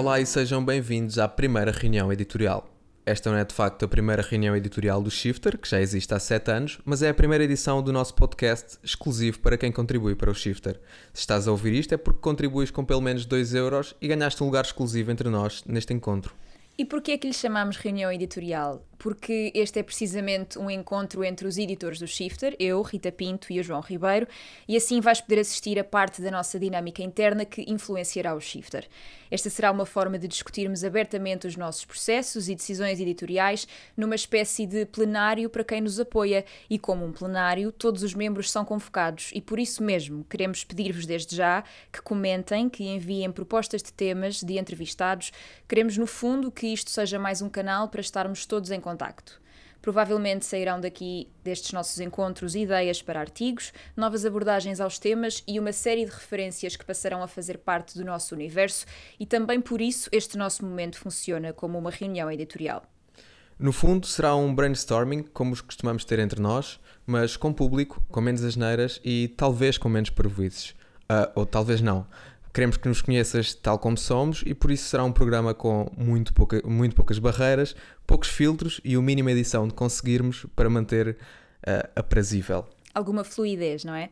Olá e sejam bem-vindos à primeira reunião editorial. Esta não é de facto a primeira reunião editorial do Shifter, que já existe há 7 anos, mas é a primeira edição do nosso podcast exclusivo para quem contribui para o Shifter. Se estás a ouvir isto é porque contribuis com pelo menos 2 euros e ganhaste um lugar exclusivo entre nós neste encontro. E porquê é que lhe chamamos reunião editorial? Porque este é precisamente um encontro entre os editores do Shifter, eu, Rita Pinto e o João Ribeiro, e assim vais poder assistir a parte da nossa dinâmica interna que influenciará o Shifter. Esta será uma forma de discutirmos abertamente os nossos processos e decisões editoriais numa espécie de plenário para quem nos apoia, e como um plenário, todos os membros são convocados e por isso mesmo queremos pedir-vos desde já que comentem, que enviem propostas de temas, de entrevistados. Queremos, no fundo, que isto seja mais um canal para estarmos todos em contacto. Provavelmente sairão daqui destes nossos encontros ideias para artigos, novas abordagens aos temas e uma série de referências que passarão a fazer parte do nosso universo, e também por isso este nosso momento funciona como uma reunião editorial. No fundo, será um brainstorming, como os costumamos ter entre nós, mas com público, com menos asneiras e talvez com menos prejuízos. Uh, ou talvez não. Queremos que nos conheças tal como somos e por isso será um programa com muito, pouca, muito poucas barreiras, poucos filtros e o mínimo edição de conseguirmos para manter uh, aprazível. Alguma fluidez, não é?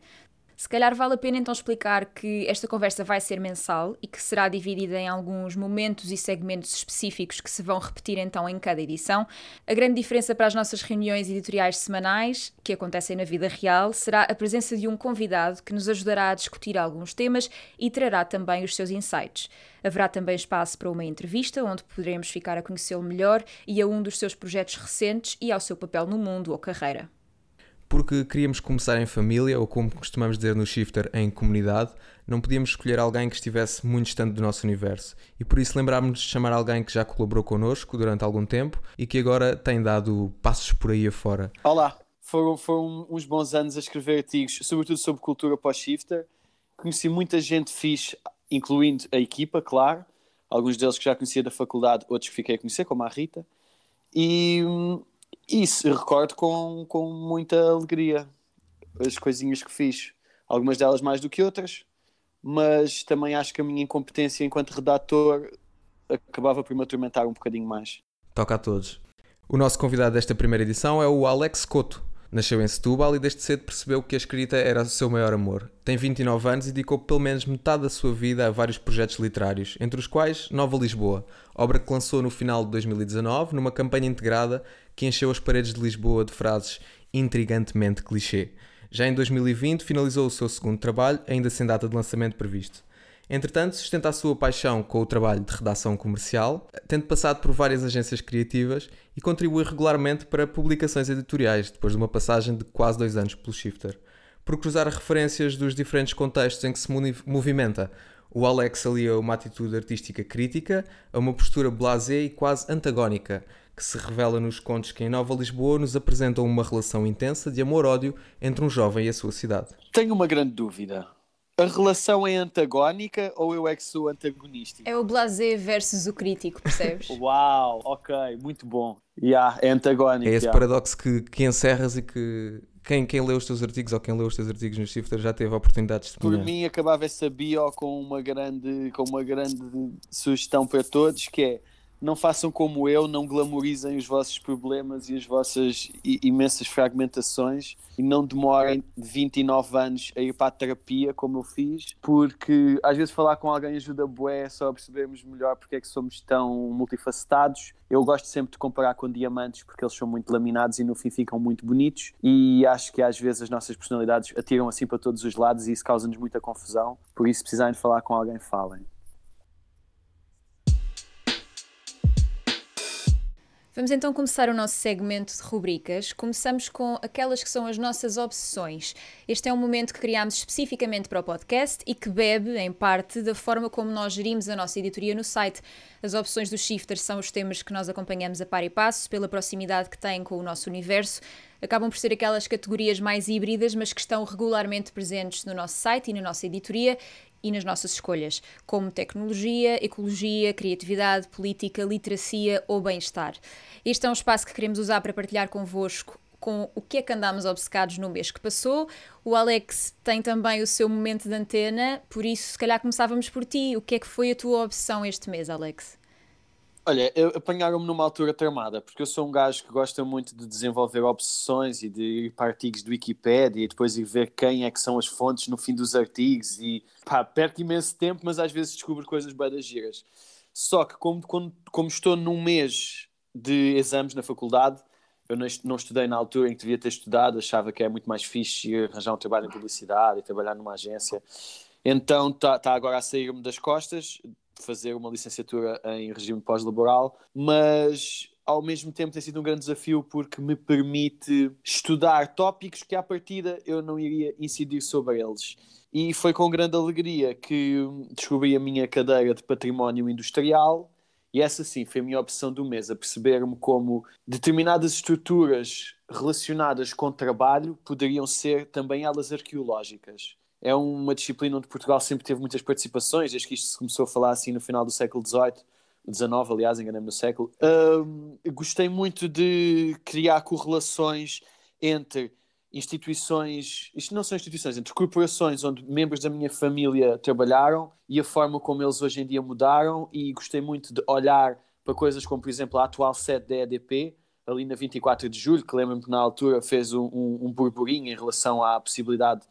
Se calhar vale a pena então explicar que esta conversa vai ser mensal e que será dividida em alguns momentos e segmentos específicos que se vão repetir então em cada edição. A grande diferença para as nossas reuniões editoriais semanais, que acontecem na vida real, será a presença de um convidado que nos ajudará a discutir alguns temas e trará também os seus insights. Haverá também espaço para uma entrevista, onde poderemos ficar a conhecê-lo melhor e a um dos seus projetos recentes e ao seu papel no mundo ou carreira porque queríamos começar em família, ou como costumamos dizer no Shifter, em comunidade, não podíamos escolher alguém que estivesse muito distante do nosso universo. E por isso lembrámos-nos de chamar alguém que já colaborou connosco durante algum tempo e que agora tem dado passos por aí afora. Olá, foram, foram uns bons anos a escrever artigos, sobretudo sobre cultura pós-shifter. Conheci muita gente fixe, incluindo a equipa, claro. Alguns deles que já conhecia da faculdade, outros que fiquei a conhecer, como a Rita. E hum, isso, recordo com, com muita alegria as coisinhas que fiz. Algumas delas mais do que outras, mas também acho que a minha incompetência enquanto redator acabava por me atormentar um bocadinho mais. Toca a todos. O nosso convidado desta primeira edição é o Alex Couto. Nasceu em Setúbal e desde cedo percebeu que a escrita era o seu maior amor. Tem 29 anos e dedicou pelo menos metade da sua vida a vários projetos literários, entre os quais Nova Lisboa, obra que lançou no final de 2019 numa campanha integrada que encheu as paredes de Lisboa de frases intrigantemente clichê. Já em 2020 finalizou o seu segundo trabalho, ainda sem data de lançamento previsto. Entretanto, sustenta a sua paixão com o trabalho de redação comercial, tendo passado por várias agências criativas e contribui regularmente para publicações editoriais, depois de uma passagem de quase dois anos pelo Shifter. Por cruzar referências dos diferentes contextos em que se movimenta, o Alex alia uma atitude artística crítica a uma postura blasé e quase antagónica, que se revela nos contos que em Nova Lisboa nos apresentam uma relação intensa de amor-ódio entre um jovem e a sua cidade. Tenho uma grande dúvida a relação é antagónica ou eu é que sou antagonista? É o blasé versus o crítico, percebes? Uau, ok, muito bom. Yeah, é antagónico. É esse yeah. paradoxo que, que encerras e que quem, quem lê os teus artigos ou quem lê os teus artigos no Shifter já teve a oportunidade de Por mim acabava essa bio com uma grande, com uma grande sugestão para todos que é não façam como eu, não glamorizem os vossos problemas e as vossas imensas fragmentações e não demorem 29 anos a ir para a terapia, como eu fiz, porque às vezes falar com alguém ajuda bué só a percebermos melhor porque é que somos tão multifacetados. Eu gosto sempre de comparar com diamantes porque eles são muito laminados e no fim ficam muito bonitos e acho que às vezes as nossas personalidades atiram assim para todos os lados e isso causa-nos muita confusão. Por isso, precisarem de falar com alguém, falem. Vamos então começar o nosso segmento de rubricas. Começamos com aquelas que são as nossas obsessões. Este é um momento que criámos especificamente para o podcast e que bebe, em parte, da forma como nós gerimos a nossa editoria no site. As opções do Shifter são os temas que nós acompanhamos a par e passo, pela proximidade que têm com o nosso universo. Acabam por ser aquelas categorias mais híbridas, mas que estão regularmente presentes no nosso site e na nossa editoria e nas nossas escolhas, como tecnologia, ecologia, criatividade, política, literacia ou bem-estar. Este é um espaço que queremos usar para partilhar convosco com o que é que andámos obcecados no mês que passou. O Alex tem também o seu momento de antena, por isso, se calhar, começávamos por ti. O que é que foi a tua obsessão este mês, Alex? Olha, apanharam-me numa altura tramada, porque eu sou um gajo que gosta muito de desenvolver obsessões e de ir para artigos do Wikipedia e depois ir ver quem é que são as fontes no fim dos artigos e pá, perco imenso tempo, mas às vezes descubro coisas das giras. Só que como, como, como estou num mês de exames na faculdade, eu não, estudei na altura em que devia ter estudado, achava que é muito mais fixe arranjar um trabalho em publicidade e trabalhar numa agência. Então está tá agora a sair-me das costas, fazer uma licenciatura em regime pós-laboral, mas ao mesmo tempo tem sido um grande desafio porque me permite estudar tópicos que à partida eu não iria incidir sobre eles. E foi com grande alegria que descobri a minha cadeira de património industrial e essa sim foi a minha opção do mês, a perceber-me como determinadas estruturas relacionadas com trabalho poderiam ser também elas arqueológicas. É uma disciplina onde Portugal sempre teve muitas participações, desde que isto se começou a falar assim no final do século XVIII, XIX, aliás, enganei-me no século. Um, gostei muito de criar correlações entre instituições, isto não são instituições, entre corporações onde membros da minha família trabalharam e a forma como eles hoje em dia mudaram e gostei muito de olhar para coisas como, por exemplo, a atual sede da EDP, ali na 24 de julho, que lembro-me que na altura fez um, um, um burburinho em relação à possibilidade,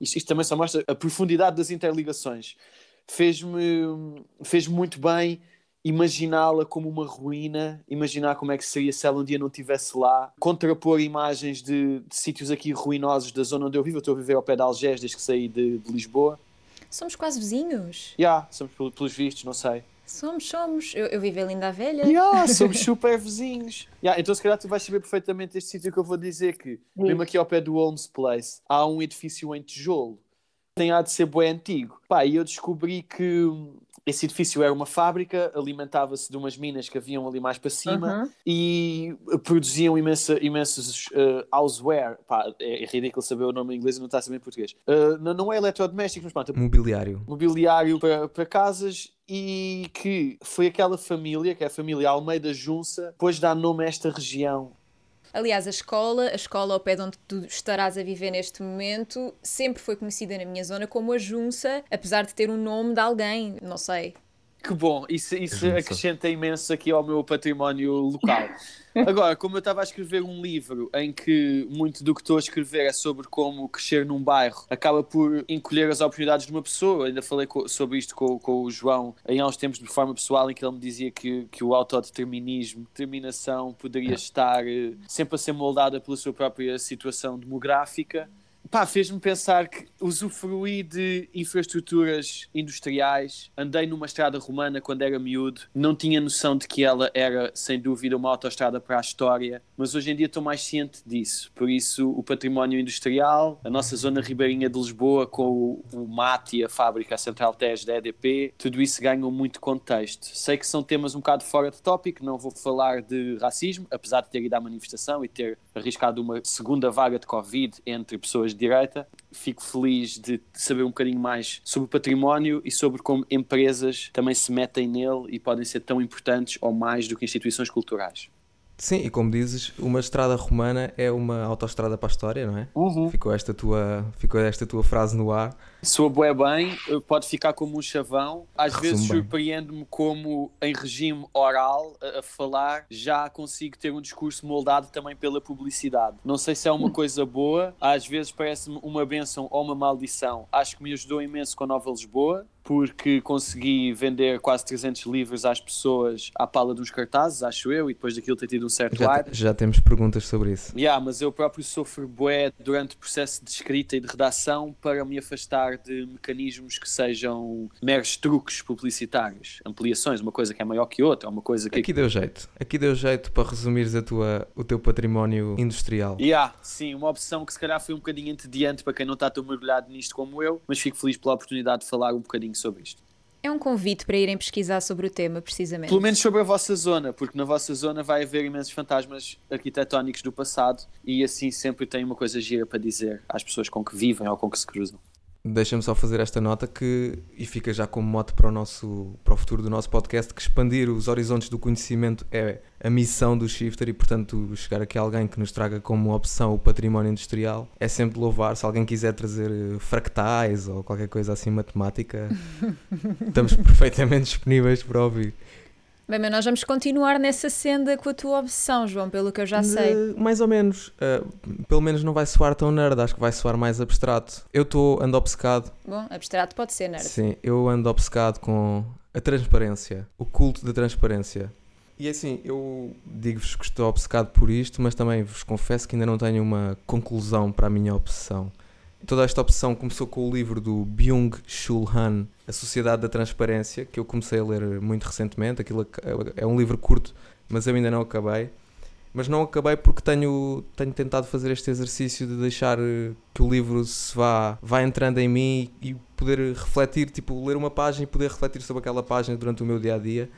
isto, isto também só mostra a profundidade das interligações, fez-me fez muito bem imaginá-la como uma ruína, imaginar como é que seria se ela um dia não estivesse lá, contrapor imagens de, de, sítios aqui ruinosos da zona onde eu vivo. Eu estou a viver ao pé de Algés desde que saí de, de Lisboa. Somos quase vizinhos. Já, yeah, somos pelos vistos, não sei. Somos, somos. Eu, eu vivo ali da velha. Yeah, somos super vizinhos. Yeah, então, se calhar, tu vais saber perfeitamente este sítio que eu vou dizer: que, Sim. mesmo aqui ao pé do Holmes Place, há um edifício em tijolo. Tem há de ser bem antigo. Pá, e eu descobri que esse edifício era uma fábrica, alimentava-se de umas minas que haviam ali mais para cima uhum. e produziam imensa, imensos uh, houseware. Pá, é, é, ridículo saber o nome em inglês e não está a saber em português. Uh, não, não é eletrodoméstico, mas pronto. Mobiliário. Mobiliário para, para casas e que foi aquela família, que é a família Almeida Junça, depois dá nome a esta região Aliás, a escola, a escola ao pé de onde tu estarás a viver neste momento, sempre foi conhecida na minha zona como a Junça, apesar de ter um nome de alguém, não sei. Que bom, isso, isso acrescenta imenso aqui ao meu património local. Agora, como eu estava a escrever um livro em que muito do que estou a escrever é sobre como crescer num bairro acaba por encolher as oportunidades de uma pessoa, ainda falei sobre isto com, com o João em há uns tempos de forma pessoal, em que ele me dizia que, que o autodeterminismo, determinação, poderia estar eh, sempre a ser moldada pela sua própria situação demográfica pá, fez-me pensar que usufruí de infraestruturas industriais, andei numa estrada romana quando era miúdo, não tinha noção de que ela era, sem dúvida, uma autoestrada para a história, mas hoje em dia estou mais ciente disso. Por isso, o património industrial, a nossa zona ribeirinha de Lisboa, com o, o e a fábrica Central TES da EDP, tudo isso ganham muito contexto. Sei que são temas um bocado fora de tópico, não vou falar de racismo, apesar de ter ido à manifestação e ter arriscado uma segunda vaga de Covid entre pessoas direita. Fico feliz de saber um bocadinho mais sobre o património e sobre como empresas também se metem nele e podem ser tão importantes ou mais do que instituições culturais. Sim, e como dizes, uma estrada romana é uma autoestrada para a história, não é? Uhum. Ficou, esta tua, ficou esta tua frase no ar. Soa bué bem, pode ficar como um chavão. Às Resumo vezes surpreende-me como em regime oral, a, a, falar, já consigo ter um discurso moldado também pela publicidade. Não sei se é uma coisa boa, às vezes parece-me uma benção ou uma maldição. Acho que me ajudou imenso com a Nova Lisboa, porque consegui vender quase 300 livros às pessoas à pala de uns cartazes, acho eu, e depois daquilo ter tido um certo já, já temos perguntas sobre isso. Yeah, mas eu próprio sofro bué durante o processo de escrita e de redação para me afastar de mecanismos que sejam meros truques publicitários, ampliações, uma coisa que é maior que outra, uma coisa que... Aqui deu jeito, aqui deu jeito para resumires a tua, o teu património industrial. Yeah, sim, uma opção que se calhar foi um bocadinho entediante para quem não está tão mergulhado nisto como eu, mas fico feliz pela oportunidade de falar um bocadinho sobre isto. É um convite para irem pesquisar sobre o tema, precisamente. Pelo menos sobre a vossa zona, porque na vossa zona vai haver imensos fantasmas arquitetónicos do passado e assim sempre tem uma coisa gira para dizer às pessoas com que vivem ou com que se cruzam. Deixa-me só fazer esta nota que, e fica já como mote para o, nosso, para o futuro do nosso podcast, que expandir os horizontes do conhecimento é a missão do Shifter e, portanto, chegar aqui alguém que nos traga como opção o património industrial é sempre louvar. Se alguém quiser trazer eh, fractais ou qualquer coisa assim matemática, estamos perfeitamente disponíveis para ouvir. Bem, mas nós vamos continuar nessa senda com a tua obsessão, João, pelo que eu já sei. De, mais ou menos. Uh, pelo menos não vai soar tão nerd, acho que vai soar mais abstrato. Eu estou, ando obcecado. Bom, abstrato pode ser nerd. Sim, eu ando obcecado com a transparência, o culto da transparência. E assim, eu digo-vos que estou obcecado por isto, mas também vos confesso que ainda não tenho uma conclusão para a minha obsessão. Toda esta opção começou com o livro do Byung-Chul Han, A Sociedade da Transparência, que eu comecei a ler muito recentemente. Aquilo é um livro curto, mas eu ainda não acabei. Mas não acabei porque tenho, tenho tentado fazer este exercício de deixar eh, que o livro se vá, vá entrando em mim e poder refletir, tipo, ler uma página e poder refletir sobre aquela página durante o meu dia a dia.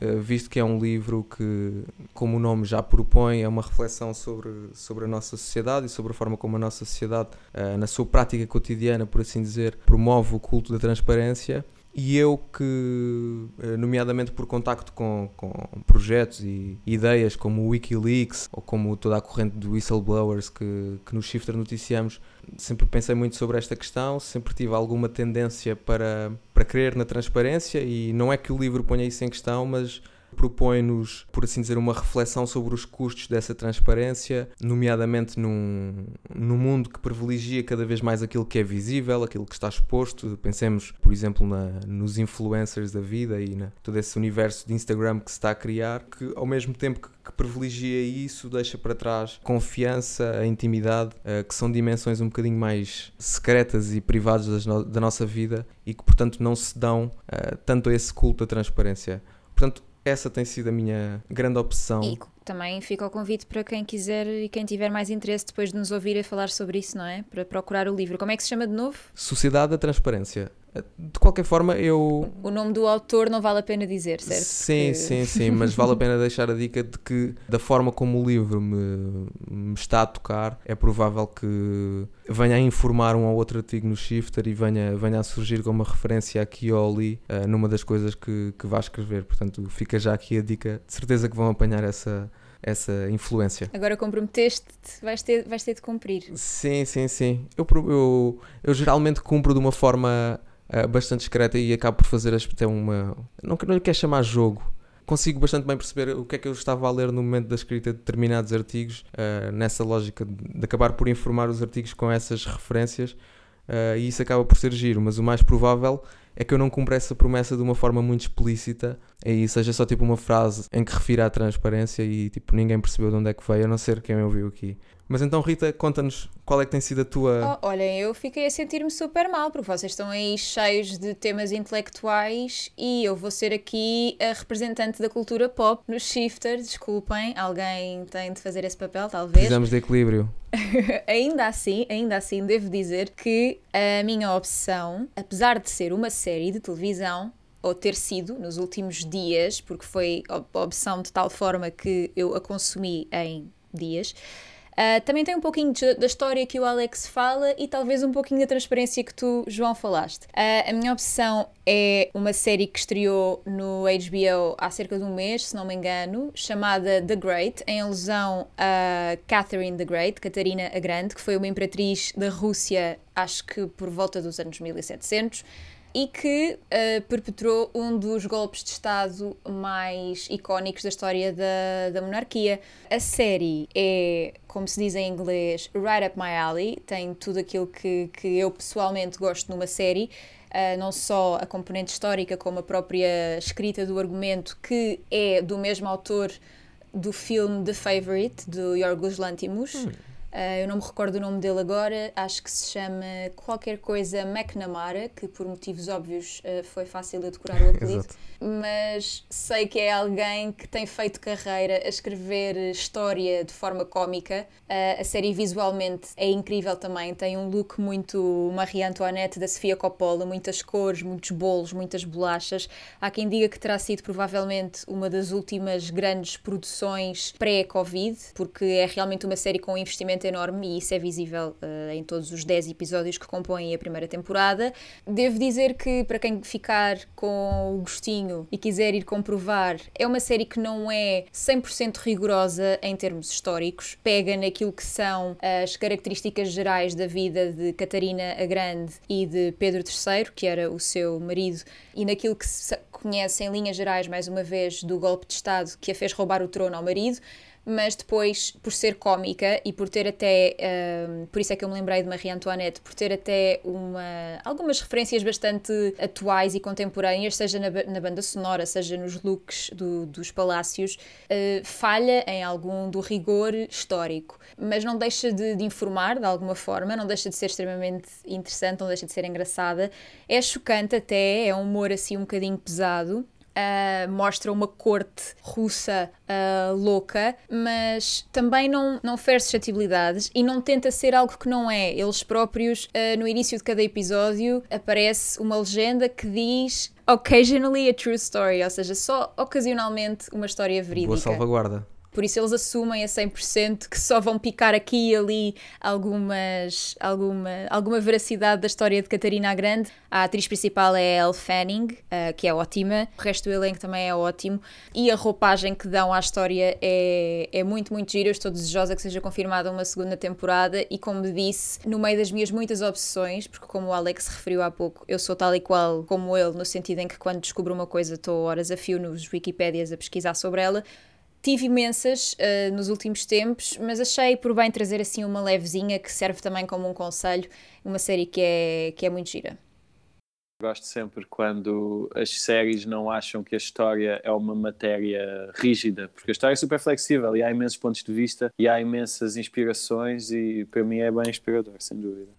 Eh, visto que é um livro que, como o nome já propõe, é uma reflexão sobre, sobre a nossa sociedade e sobre a forma como a nossa sociedade, uh, na sua prática cotidiana, por assim dizer, promove o culto da transparência e eu que, eh, nomeadamente por contacto com, com projetos e ideias como o Wikileaks ou como toda a corrente de whistleblowers que, que no Shifter noticiamos, sempre pensei muito sobre esta questão, sempre tive alguma tendência para, para crer na transparência e não é que o livro ponha isso em questão, mas propõe-nos, por assim dizer, uma reflexão sobre os custos dessa transparência, nomeadamente num, num mundo que privilegia cada vez mais aquilo que é visível, aquilo que está exposto. Pensemos, por exemplo, na, nos influencers da vida e na todo esse universo de Instagram que se está a criar, que ao mesmo tempo que, que privilegia isso, deixa para trás confiança, a intimidade, uh, que são dimensões um bocadinho mais secretas e privadas no, da nossa vida e que, portanto, não se dão uh, tanto a esse culto da transparência. Portanto, essa tem sido a minha grande opção. E também fica o convite para quem quiser e quem tiver mais interesse depois de nos ouvir a falar sobre isso, não é? Para procurar o livro. Como é que se chama de novo? Sociedade da Transparência. De qualquer forma, eu. O nome do autor não vale a pena dizer, certo? Sim, Porque... sim, sim, mas vale a pena deixar a dica de que, da forma como o livro me, me está a tocar, é provável que venha a informar um ou outro artigo no Shifter e venha, venha a surgir como uma referência aqui ou ali uh, numa das coisas que, que vá escrever. Portanto, fica já aqui a dica. De certeza que vão apanhar essa essa influência. Agora comprometeste-te, vais ter, vais ter de cumprir. Sim, sim, sim. Eu, eu, eu geralmente cumpro de uma forma uh, bastante discreta e acabo por fazer até uma. Não, não lhe quer chamar jogo. Consigo bastante bem perceber o que é que eu estava a ler no momento da escrita de determinados artigos, uh, nessa lógica de, de, acabar por informar os artigos com essas referências, uh, e isso acaba por ser giro. Mas o mais provável é que eu não cumpra essa promessa de uma forma muito explícita e seja só tipo uma frase em que refira à transparência e tipo ninguém percebeu de onde é que veio, a não ser quem ouviu aqui. Mas então, Rita, conta-nos qual é que tem sido a tua. Oh, olhem, eu fiquei a sentir-me super mal, porque vocês estão aí cheios de temas intelectuais e eu vou ser aqui a representante da cultura pop no Shifter. Desculpem, alguém tem de fazer esse papel, talvez. Precisamos de equilíbrio. ainda assim, ainda assim, devo dizer que a minha obsessão, apesar de ser uma série de televisão, ou ter sido nos últimos dias, porque foi a obsessão de tal forma que eu a consumi em dias Uh, também tem um pouquinho de, da história que o Alex fala e talvez um pouquinho da transparência que tu, João, falaste. Uh, a minha obsessão é uma série que estreou no HBO há cerca de um mês, se não me engano, chamada The Great, em alusão a Catherine the Great, Catarina a Grande, que foi uma imperatriz da Rússia, acho que por volta dos anos 1700 e que uh, perpetrou um dos golpes de Estado mais icónicos da história da, da monarquia. A série é, como se diz em inglês, right up my alley, tem tudo aquilo que, que eu pessoalmente gosto numa série. Uh, não só a componente histórica, como a própria escrita do argumento, que é do mesmo autor do filme The Favorite, do Yorgos Lanthimos. Hum Uh, eu não me recordo o nome dele agora, acho que se chama qualquer coisa McNamara, que por motivos óbvios uh, foi fácil de decorar o apelido. Mas sei que é alguém que tem feito carreira a escrever história de forma cómica. Uh, a série visualmente é incrível também, tem um look muito Marie Antoinette da Sofia Coppola, muitas cores, muitos bolos, muitas bolachas. Há quem diga que terá sido provavelmente uma das últimas grandes produções pré-Covid, porque é realmente uma série com investimento enorme e isso é visível uh, em todos os 10 episódios que compõem a primeira temporada. Devo dizer que, para quem ficar com o gostinho e quiser ir comprovar, é uma série que não é 100% rigorosa em termos históricos, pega naquilo que são as características gerais da vida de Catarina a Grande e de Pedro III, que era o seu marido, e naquilo que se conhece em linhas gerais, mais uma vez, do golpe de Estado que a fez roubar o trono ao marido, mas depois, por ser cómica e por ter até, um, por isso é que eu me lembrei de Marie Antoinette, por ter até uma, algumas referências bastante atuais e contemporâneas, seja na, na banda sonora, seja nos looks do, dos palácios, uh, falha em algum do rigor histórico, mas não deixa de, de informar de alguma forma, não deixa de ser extremamente interessante, não deixa de ser engraçada, é chocante até, é um humor assim um bocadinho pesado, Uh, mostra uma corte russa uh, louca, mas também não, não oferece suscetibilidades e não tenta ser algo que não é. Eles próprios, uh, no início de cada episódio, aparece uma legenda que diz occasionally a true story, ou seja, só ocasionalmente uma história verídica. Boa salvaguarda. Por isso eles assumem a 100% que só vão picar aqui e ali algumas, alguma, alguma veracidade da história de Catarina a Grande. A atriz principal é Elle Fanning, uh, que é ótima. O resto do elenco também é ótimo. E a roupagem que dão à história é, é muito, muito gira. Eu estou desejosa que seja confirmada uma segunda temporada. E como disse, no meio das minhas muitas obsessões, porque como o Alex referiu há pouco, eu sou tal e qual como ele, no sentido em que quando descubro uma coisa estou horas a fio nos Wikipédias a pesquisar sobre ela tive imensas uh, nos últimos tempos, mas achei por bem trazer assim uma levezinha que serve também como um conselho, uma série que é, que é muito gira. Gosto sempre quando as séries não acham que a história é uma matéria rígida, porque a história é super flexível e há imensos pontos de vista e há imensas inspirações e para mim é bem inspirador, sem dúvida.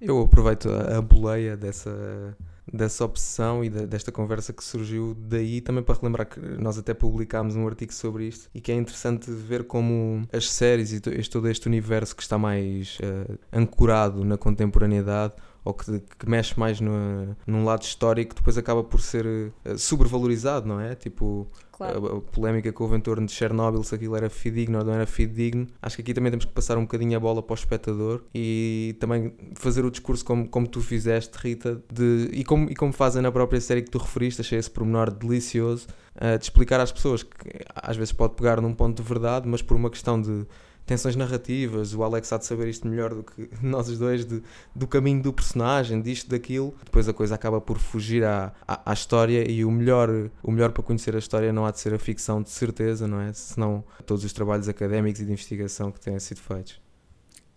Eu aproveito a, a boleia dessa dessa obsessão e de, desta conversa que surgiu daí, também para relembrar que nós até publicámos um artigo sobre isto e que é interessante ver como as séries e todo este universo que está mais uh, ancorado na contemporaneidade ou que, que mexe mais no, num lado histórico, depois acaba por ser uh, sobrevalorizado, não é? Tipo, Claro. A, a, polémica que houve em torno de Chernobyl, se aquilo era fidedigno ou não era fidedigno. Acho que aqui também temos que passar um bocadinho a bola para o espectador e também fazer o discurso como, como tu fizeste, Rita, de, e, como, e como fazem na própria série que tu referiste, achei esse pormenor delicioso, uh, de explicar às pessoas que às vezes pode pegar num ponto de verdade, mas por uma questão de tensões narrativas, o Alex há de saber isto melhor do que nós os dois, de, do caminho do personagem, disto, daquilo. Depois a coisa acaba por fugir à, à, à, história e o melhor, o melhor para conhecer a história não há de ser a ficção, de certeza, não é? Senão todos os trabalhos académicos e de investigação que têm sido feitos.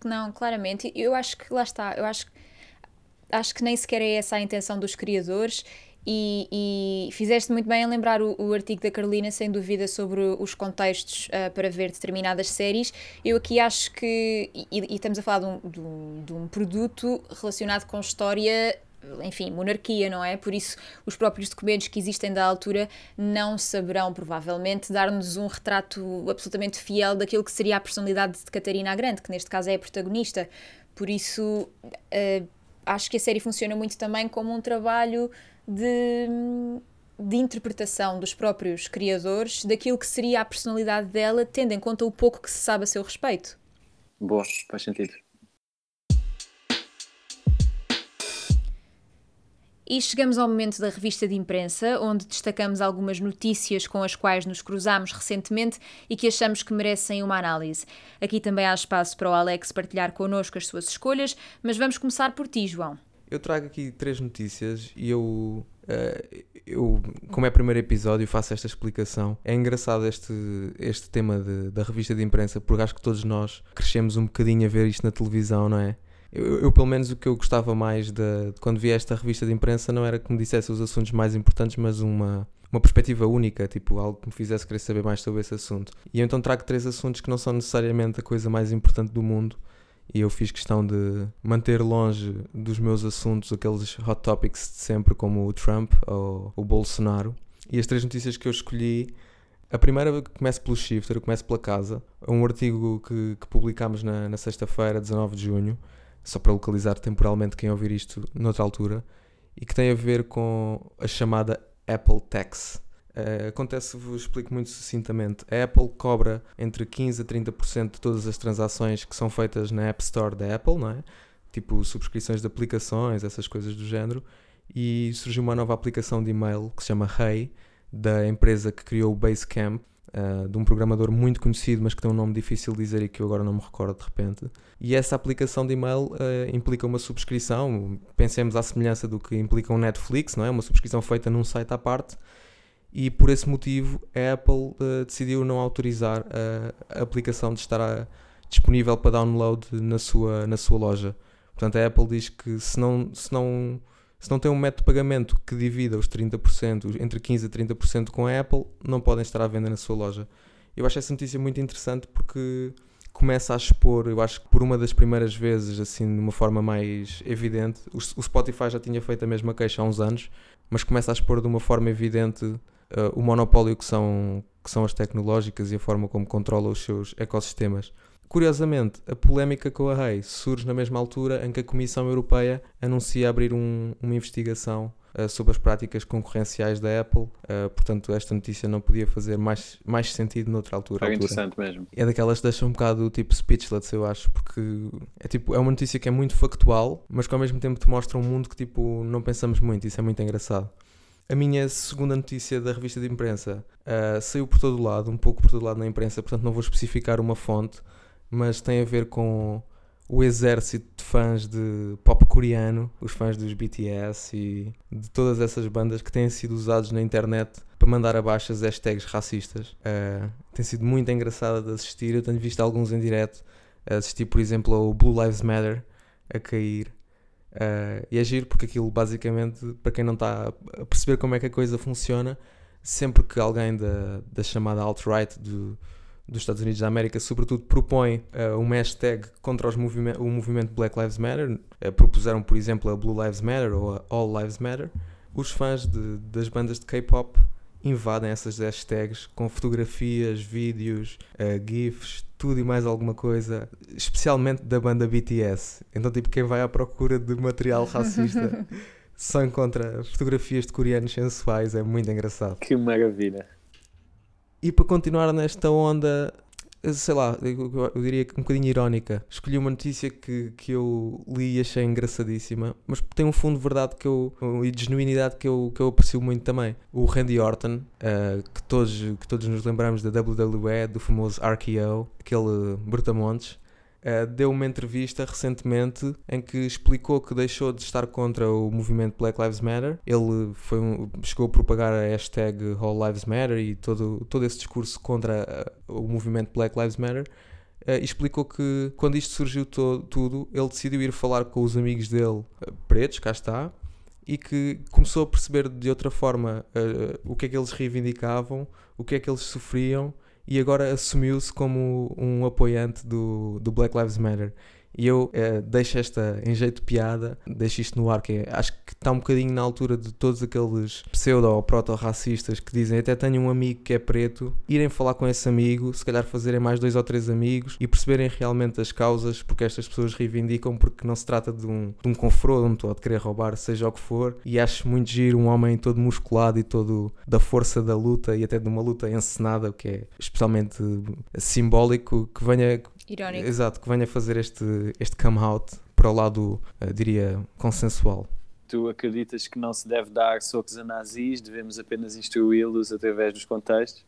Não, claramente. Eu acho que, lá está, eu acho, acho que nem sequer é essa a intenção dos criadores e, e, fizeste muito bem em lembrar o, o, artigo da Carolina, sem dúvida, sobre os contextos uh, para ver determinadas séries. Eu aqui acho que, e, e estamos a falar de um, de, um, de um, produto relacionado com história, enfim, monarquia, não é? Por isso, os próprios documentos que existem da altura não saberão, provavelmente, dar-nos um retrato absolutamente fiel daquilo que seria a personalidade de Catarina a Grande, que neste caso é a protagonista. Por isso, uh, acho que a série funciona muito também como um trabalho de, de interpretação dos próprios criadores daquilo que seria a personalidade dela, tendo em conta o pouco que se sabe a seu respeito. Boa, faz sentido. E chegamos ao momento da revista de imprensa, onde destacamos algumas notícias com as quais nos cruzamos recentemente e que achamos que merecem uma análise. Aqui também há espaço para o Alex partilhar connosco as suas escolhas, mas vamos começar por ti, João. Eu trago aqui três notícias e eu, uh, eu como é o primeiro episódio, faço esta explicação. É engraçado este, este tema de, da revista de imprensa, porque acho que todos nós crescemos um bocadinho a ver isto na televisão, não é? Eu, eu, pelo menos, o que eu gostava mais de, de, quando via esta revista de imprensa não era que me dissesse os assuntos mais importantes, mas uma, uma perspectiva única, tipo algo que me fizesse querer saber mais sobre esse assunto. E então trago três assuntos que não são necessariamente a coisa mais importante do mundo, e eu fiz questão de manter longe dos meus assuntos aqueles hot topics de sempre, como o Trump ou o Bolsonaro. E as três notícias que eu escolhi, a primeira começa pelo Shifter, começa pela casa, um artigo que, que publicámos na, na sexta-feira, 19 de junho, só para localizar temporalmente quem ouvir isto noutra altura, e que tem a ver com a chamada Apple Tax. Uh, acontece, vos explico muito sucintamente. A Apple cobra entre 15% a 30% de todas as transações que são feitas na App Store da Apple, não é? Tipo subscrições de aplicações, essas coisas do género. E surgiu uma nova aplicação de e-mail que se chama Hey, da empresa que criou o Basecamp, uh, de um programador muito conhecido, mas que tem um nome difícil de dizer e que eu agora não me recordo de repente. E essa aplicação de e-mail uh, implica uma subscrição, pensemos à semelhança do que implica um Netflix, não é? Uma subscrição feita num site à parte e por esse motivo a Apple uh, decidiu não autorizar a, aplicação de estar a, disponível para download na sua, na sua loja. Portanto, a Apple diz que se não, se não, se não tem um método de pagamento que divida os 30%, entre 15% a 30% com a Apple, não podem estar à venda na sua loja. Eu acho essa notícia muito interessante porque começa a expor, eu acho que por uma das primeiras vezes, assim, de uma forma mais evidente, o Spotify já tinha feito a mesma queixa há uns anos, mas começa a expor de uma forma evidente uh, o monopólio que são, que são as tecnológicas e a forma como controla os seus ecossistemas. Curiosamente, a polémica com a Rei surge na mesma altura em que a Comissão Europeia anuncia abrir um, uma investigação uh, sobre as práticas concorrenciais da Apple. Uh, portanto, esta notícia não podia fazer mais, mais sentido noutra altura. É interessante mesmo. É daquelas que deixam um bocado tipo speechless, eu acho, porque é, tipo, é uma notícia que é muito factual, mas que ao mesmo tempo te mostra um mundo que tipo, não pensamos muito. Isso é muito engraçado. A minha segunda notícia da revista de imprensa uh, saiu por todo lado, um pouco por todo lado na imprensa, portanto não vou especificar uma fonte, mas tem a ver com o exército de fãs de pop coreano, os fãs dos BTS e de todas essas bandas que têm sido usados na internet para mandar abaixo as hashtags racistas. Uh, tem sido muito engraçado de assistir, eu tenho visto alguns em direto, assisti por exemplo ao Blue Lives Matter a cair. Uh, e é giro porque aquilo basicamente, para quem não está a perceber como é que a coisa funciona, sempre que alguém da, da chamada alt-right dos Estados Unidos da América, sobretudo, propõe uh, uma hashtag contra os movime o movimento Black Lives Matter, uh, propuseram, por exemplo, a Blue Lives Matter ou a All Lives Matter, os fãs de, das bandas de K-pop invadem essas hashtags com fotografias, vídeos, uh, GIFs, tudo e mais alguma coisa, especialmente da banda BTS. Então, tipo, quem vai à procura de material racista só encontra fotografias de coreanos sensuais, é muito engraçado. Que maravilha! E para continuar nesta onda sei lá, eu, eu, diria que um bocadinho irónica. Escolhi uma notícia que, que eu li e achei engraçadíssima, mas tem um fundo de verdade que eu, e de genuinidade que eu, que eu aprecio muito também. O Randy Orton, uh, que, todos, que todos nos lembramos da WWE, do famoso RKO, aquele brutamontes, Uh, deu uma entrevista recentemente em que explicou que deixou de estar contra o movimento Black Lives Matter. Ele foi chegou a propagar a hashtag All Lives Matter e todo, todo esse discurso contra uh, o movimento Black Lives Matter. Uh, explicou que quando isto surgiu tudo, ele decidiu ir falar com os amigos dele pretos, cá está, e que começou a perceber de outra forma o que é que eles reivindicavam, o que é que eles sofriam e agora assumiu-se como um apoiante do, do Black Lives Matter. E eu eh, deixo esta em jeito de piada, deixo isto no ar, que é, acho que está um bocadinho na altura de todos aqueles pseudo ou proto-racistas que dizem até tenho um amigo que é preto, irem falar com esse amigo, se calhar fazerem mais dois ou três amigos e perceberem realmente as causas porque estas pessoas reivindicam, porque não se trata de um, de um confronto ou de querer roubar, seja o que for. E acho muito giro um homem todo musculado e todo da força da luta e até de uma luta encenada, o que é especialmente simbólico, que venha Irónico. Exato, que venha fazer este, este come out para o lado, uh, diria, consensual. Tu acreditas que não se deve dar socos a nazis, devemos apenas instruí-los através dos contextos?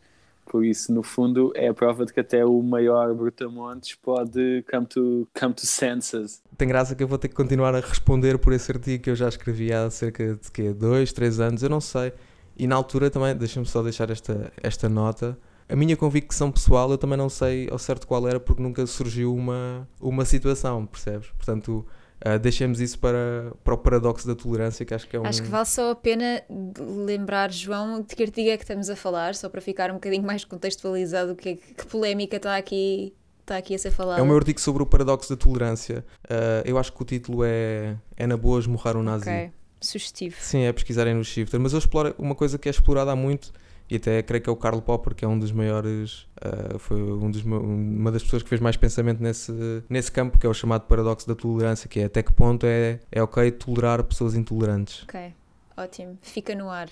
Por isso, no fundo, é a prova de que até o maior brutamontes pode come to, come to senses. Tem graça que eu vou ter que continuar a responder por esse artigo que eu já escrevi há cerca de quê? dois, três anos, eu não sei. E na altura também, deixa-me só deixar esta, esta nota, a minha convicção pessoal eu também não sei ao certo qual era porque nunca surgiu uma, uma situação, percebes? Portanto, uh, deixemos isso para, para o paradoxo da tolerância, que acho que é um. Acho que vale só a pena lembrar, João, de que artigo é que estamos a falar, só para ficar um bocadinho mais contextualizado que, que polémica está aqui está aqui a ser falado. É o meu artigo sobre o paradoxo da tolerância. Uh, eu acho que o título é É na boa esmurrar um nazi. Ok, sugestivo. Sim, é pesquisarem no Shifter. Mas eu exploro uma coisa que é explorada há muito e até creio que é o Karl Popper, que é um dos maiores, uh, foi um dos, uma das pessoas que fez mais pensamento nesse, nesse campo, que é o chamado paradoxo da tolerância, que é até que ponto é, é ok tolerar pessoas intolerantes. Ok, ótimo, fica no ar.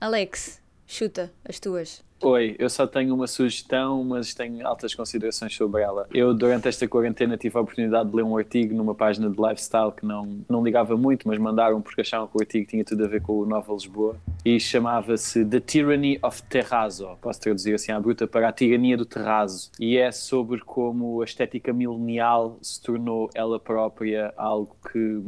Alex, chuta as tuas. Oi, eu só tenho uma sugestão, mas tenho altas considerações sobre ela. Eu, durante esta quarentena, tive a oportunidade de ler um artigo numa página de lifestyle que não, não ligava muito, mas mandaram porque achavam que o artigo tinha tudo a ver com o Nova Lisboa e chamava-se The Tyranny of Terrazzo. Posso traduzir assim à bruta para a tirania do terrazzo. E é sobre como a estética milenial se tornou ela própria algo que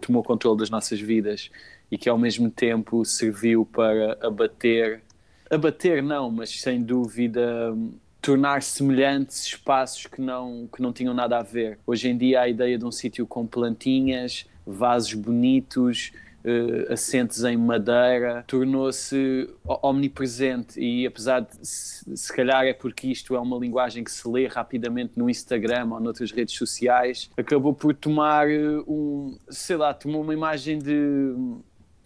tomou controle das nossas vidas e que ao mesmo tempo serviu para abater abater não, mas sem dúvida tornar semelhantes espaços que não, que não tinham nada a ver. Hoje em dia a ideia de um sítio com plantinhas, vasos bonitos, uh, em madeira, tornou-se omnipresente e apesar de se, calhar é porque isto é uma linguagem que se lê rapidamente no Instagram ou noutras redes sociais, acabou por tomar eh, um, sei lá, tomou uma imagem de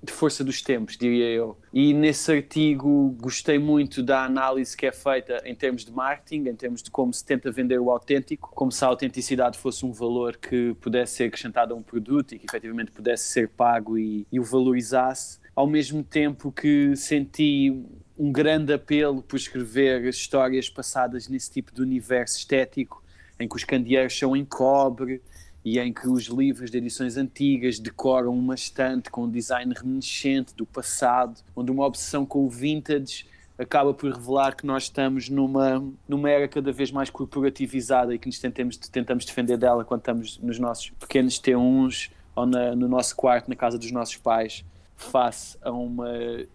de força dos tempos, diria eu. E nesse artigo gostei muito da análise que é feita em termos de marketing, em termos de como se tenta vender o autêntico, como se a autenticidade fosse um valor que pudesse ser acrescentado a um produto e que efetivamente pudesse ser pago e, e o valorizasse. Ao mesmo tempo que senti um grande apelo por escrever histórias passadas nesse tipo de universo estético, em que os candeeiros são em cobre, e em que os livros de edições antigas decoram uma estante com um design reminiscente do passado, onde uma obsessão com o vintage acaba por revelar que nós estamos numa, numa era cada vez mais corporativizada e que nos tentamos, tentamos defender dela quando estamos nos nossos pequenos T1s ou na, no nosso quarto, na casa dos nossos pais, face a uma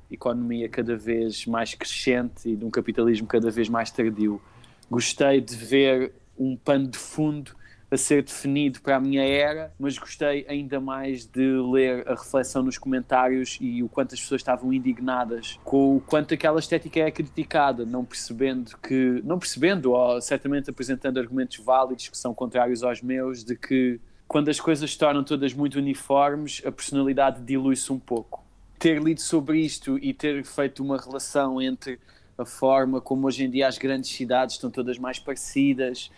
economia cada vez mais crescente e de um capitalismo cada vez mais tardio. Gostei de ver um pano de fundo a ser definido para a minha era, mas gostei ainda mais de ler a reflexão nos comentários e o quanto as pessoas estavam indignadas com o quanto aquela estética é criticada, não percebendo que, não percebendo, ou certamente apresentando argumentos válidos que são contrários aos meus, de que quando as coisas se tornam todas muito uniformes, a personalidade dilui-se um pouco. Ter lido sobre isto e ter feito uma relação entre a forma como hoje em dia as grandes cidades estão todas mais parecidas,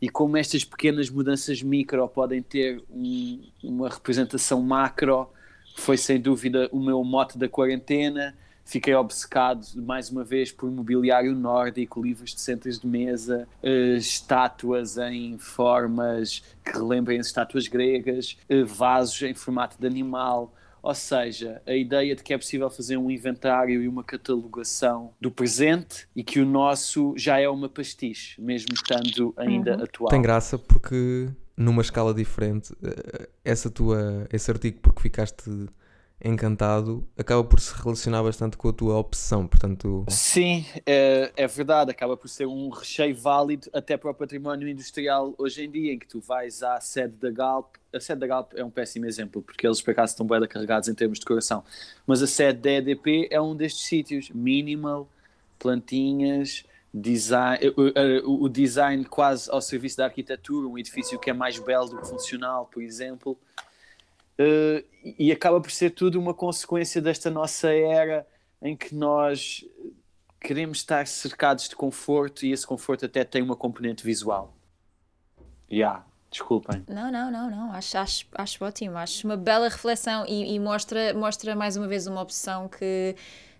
e como estas pequenas mudanças micro podem ter um, uma representação macro, foi sem dúvida o meu mote da quarentena. Fiquei obcecado mais uma vez por mobiliário nórdico, livros de centros de mesa, uh, estátuas em formas que relembrem as estátuas gregas, uh, vasos em formato de animal. Ou seja, a ideia de que é possível fazer um inventário e uma catalogação do presente e que o nosso já é uma pastiche, mesmo estando ainda uhum. atual. Tem graça porque numa escala diferente, eh, essa tua, esse artigo porque ficaste encantado acaba por se relacionar bastante com a tua opção, portanto... Sim, é, é, verdade, acaba por ser um recheio válido até para o património industrial hoje em dia, em que tu vais à sede da Galp, a sede da Galp é um péssimo exemplo, porque eles por acaso estão bem carregados em termos de decoração, mas a sede da EDP é um destes sítios, minimal, plantinhas, design, o, o design quase ao serviço da arquitetura, um edifício que é mais belo do que funcional, por exemplo, Uh, e acaba por ser tudo uma consequência desta nossa era em que nós queremos estar cercados de conforto e esse conforto até tem uma componente visual. Já, yeah, desculpem. Não, não, não, não. Acho, acho, acho ótimo. Acho uma bela reflexão e, e mostra, mostra mais uma vez uma opção que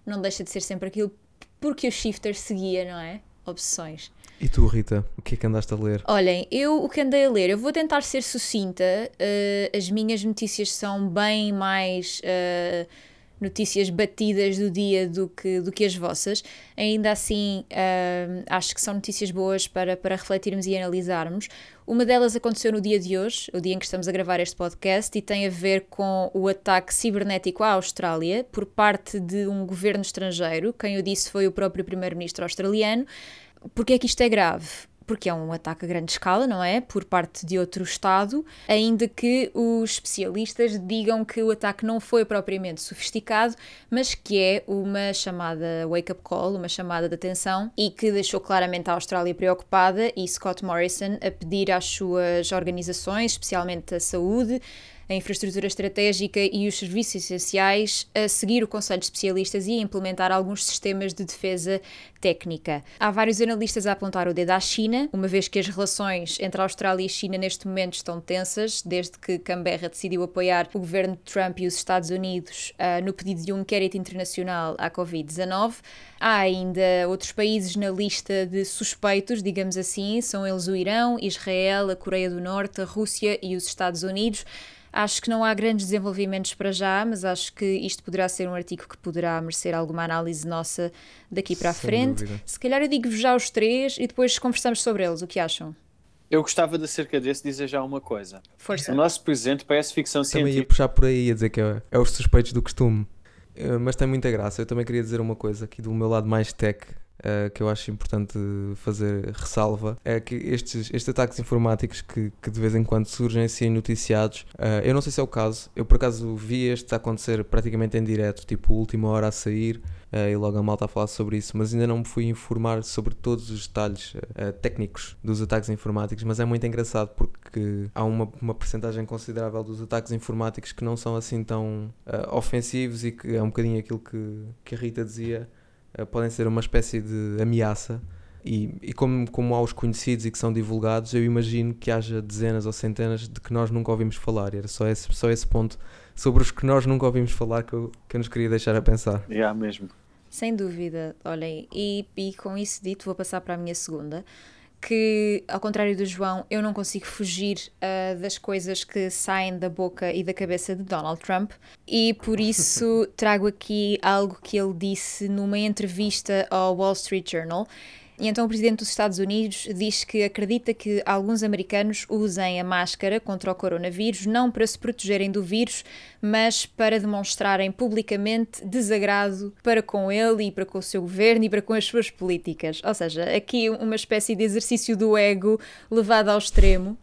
não deixa de ser sempre aquilo porque o shifter seguia, não é? Obsessões. E tu, Rita, o que é que andaste a ler? Olhem, eu o que andei a ler, eu vou tentar ser sucinta. Uh, as minhas notícias são bem mais uh, notícias batidas do dia do que, do que as vossas. Ainda assim, uh, acho que são notícias boas para, para refletirmos e analisarmos. Uma delas aconteceu no dia de hoje, o dia em que estamos a gravar este podcast, e tem a ver com o ataque cibernético à Austrália por parte de um governo estrangeiro. Quem o disse foi o próprio primeiro-ministro australiano. Porque é que isto é grave? Porque é um ataque a grande escala, não é? Por parte de outro Estado, ainda que os especialistas digam que o ataque não foi propriamente sofisticado, mas que é uma chamada wake-up call, uma chamada de atenção e que deixou claramente a Austrália preocupada e Scott Morrison a pedir às suas organizações, especialmente a saúde, a infraestrutura estratégica e os serviços essenciais, a seguir o Conselho de Especialistas e a implementar alguns sistemas de defesa técnica. Há vários analistas a apontar o dedo à China, uma vez que as relações entre a Austrália e a China neste momento estão tensas, desde que Canberra decidiu apoiar o governo de Trump e os Estados Unidos uh, no pedido de um inquérito internacional à Covid-19. Há ainda outros países na lista de suspeitos, digamos assim, são eles o Irão, Israel, a Coreia do Norte, a Rússia e os Estados Unidos. Acho que não há grandes desenvolvimentos para já, mas acho que isto poderá ser um artigo que poderá merecer alguma análise nossa daqui para a Sem frente. dúvida. Se calhar eu digo-vos já os três e depois conversamos sobre eles. O que acham? Eu gostava de acerca desse dizer já uma coisa. Força. O nosso presidente parece ficção Também ia científica. puxar por aí a dizer que é, é os suspeitos do costume. Eh, Mas tem muita graça. Eu também queria dizer uma coisa aqui do meu lado mais tech. Eh, que eu acho importante fazer ressalva é que estes, estes ataques informáticos que, que de vez em quando surgem assim noticiados, eh, eu não sei se é o caso, eu por acaso vi este acontecer praticamente em direto, tipo última hora a sair, eh, e logo a malta a falar sobre isso, mas ainda não me fui informar sobre todos os detalhes técnicos dos ataques informáticos, mas é muito engraçado porque há uma, uma percentagem considerável dos ataques informáticos que não são assim tão ofensivos e que é um bocadinho aquilo que, que a Rita dizia, podem ser uma espécie de ameaça. E, e como, como há os conhecidos e que são divulgados, eu imagino que haja dezenas ou centenas de que nós nunca ouvimos falar. E era só esse, só esse ponto sobre os que nós nunca ouvimos falar que eu, que eu nos queria deixar a pensar. Já mesmo. Sem dúvida. Olhem, e, e com isso dito, vou passar para a minha segunda. Que, ao contrário do João, eu não consigo fugir ah, das coisas que saem da boca e da cabeça de Donald Trump, e por isso trago aqui algo que ele disse numa entrevista ao Wall Street Journal. E então o presidente dos Estados Unidos diz que acredita que alguns americanos usem a máscara contra o coronavírus não para se protegerem do vírus, mas para demonstrarem publicamente desagrado para com ele e para com o seu governo e para com as suas políticas. Ou seja, aqui uma espécie de exercício do ego levado ao extremo.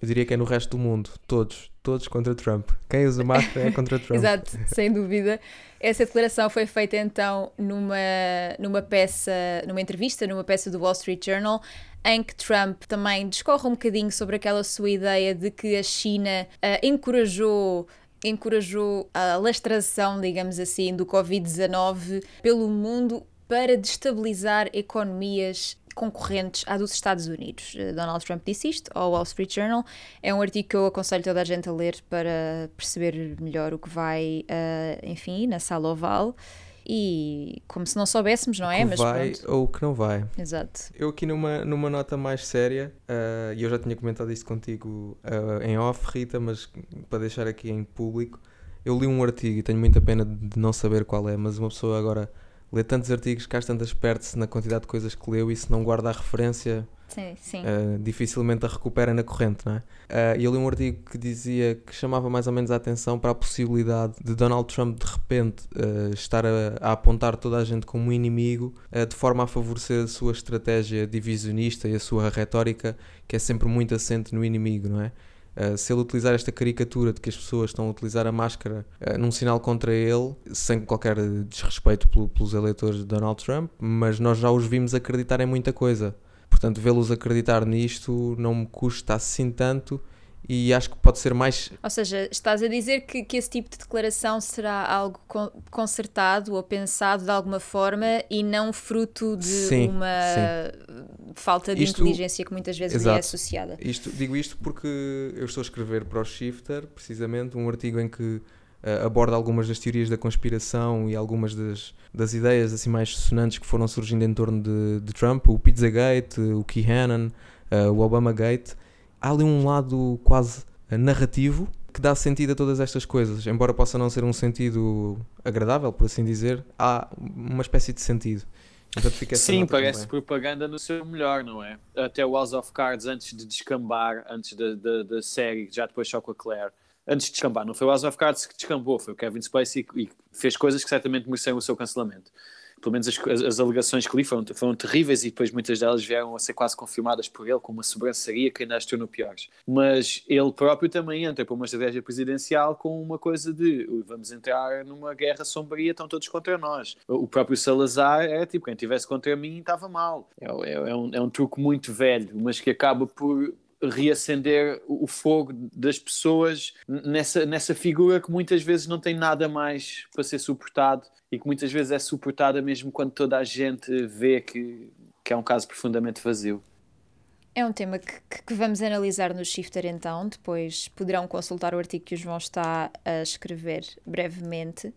Eu diria que é no resto do mundo, todos, todos contra Trump. Quem usa máscara é contra Trump. Exato, sem dúvida. Essa declaração foi feita então numa, numa peça, numa entrevista, numa peça do Wall Street Journal, em que Trump também discorre um bocadinho sobre aquela sua ideia de que a China ah, encorajou encorajou a lastração, digamos assim, do Covid-19 pelo mundo para destabilizar economias concorrentes à dos Estados Unidos. Eh, Donald Trump disse isto ao Wall Street Journal. É um artigo que eu aconselho toda a gente a ler para perceber melhor o que vai, eh, enfim, na sala oval. E como se não soubéssemos, não é? que Mas vai pronto. ou que não vai. Exato. Eu aqui numa, numa nota mais séria, ah, e eu já tinha comentado isto contigo ah, em off, Rita, mas para deixar aqui em público, eu li um artigo e tenho muita pena de não saber qual é, mas uma pessoa agora lê tantos artigos que às tantas perde-se na quantidade de coisas que leu e se não guarda a referência, Sim, sim. ah, dificilmente a recupera na corrente, não é? E eu li um artigo que dizia que chamava mais ou menos a atenção para a possibilidade de Donald Trump de repente ah, estar a, a apontar toda a gente como um inimigo de forma a favorecer a sua estratégia divisionista e a sua retórica que é sempre muito assente no inimigo, não é? Uh, se ele utilizar esta caricatura de que as pessoas estão a utilizar a máscara uh, num sinal contra ele, sem qualquer desrespeito pelo- pelos eleitores de Donald Trump, mas nós já os vimos acreditar em muita coisa. Portanto, vê-los acreditar nisto não me custa assim tanto e acho que pode ser mais. Ou seja, estás a dizer que, que esse tipo de declaração será algo con- concertado ou pensado de alguma forma e não fruto de Sim, uma falta de Isto- inteligência que muitas vezes é Exato. associada. Isto, digo isto porque eu estou a escrever para o Shifter, precisamente, um artigo em que eh, aborda algumas das teorias da conspiração e algumas das, das ideias assim mais sonantes que foram surgindo em torno de, de Trump, o Pizzagate, o Keyhannon, eh, o Obamagate. Há ali um lado quase eh, narrativo que dá sentido a todas estas coisas, embora possa não ser um sentido agradável, por assim dizer, há uma espécie de sentido. Essa Sim, parece também. propaganda no seu melhor, não é? Até o House of Cards, antes de descambar, antes da, da, da série, já depois só com a Claire, antes de descambar, não foi o House of Cards que descambou, foi o Kevin Spacey e, e fez coisas que certamente mereceram o seu cancelamento. Pelo menos as, as, alegações que li foram, foram terríveis e depois muitas delas vieram a ser quase confirmadas por ele, com uma sobranceria que ainda as tornou piores. Mas ele próprio também entra para uma estratégia presidencial com uma coisa de "Ui, vamos entrar numa guerra sombria, estão todos contra nós. O próprio Salazar é tipo, quem estivesse contra mim estava mal. É, é, é um, é um truque muito velho, mas que acaba por reacender o fogo das pessoas nessa, nessa figura que muitas vezes não tem nada mais para ser suportado e que muitas vezes é suportada mesmo quando toda a gente vê que, que é um caso profundamente vazio. É um tema que, que, vamos analisar no Shifter então, depois poderão consultar o artigo que o João está a escrever brevemente.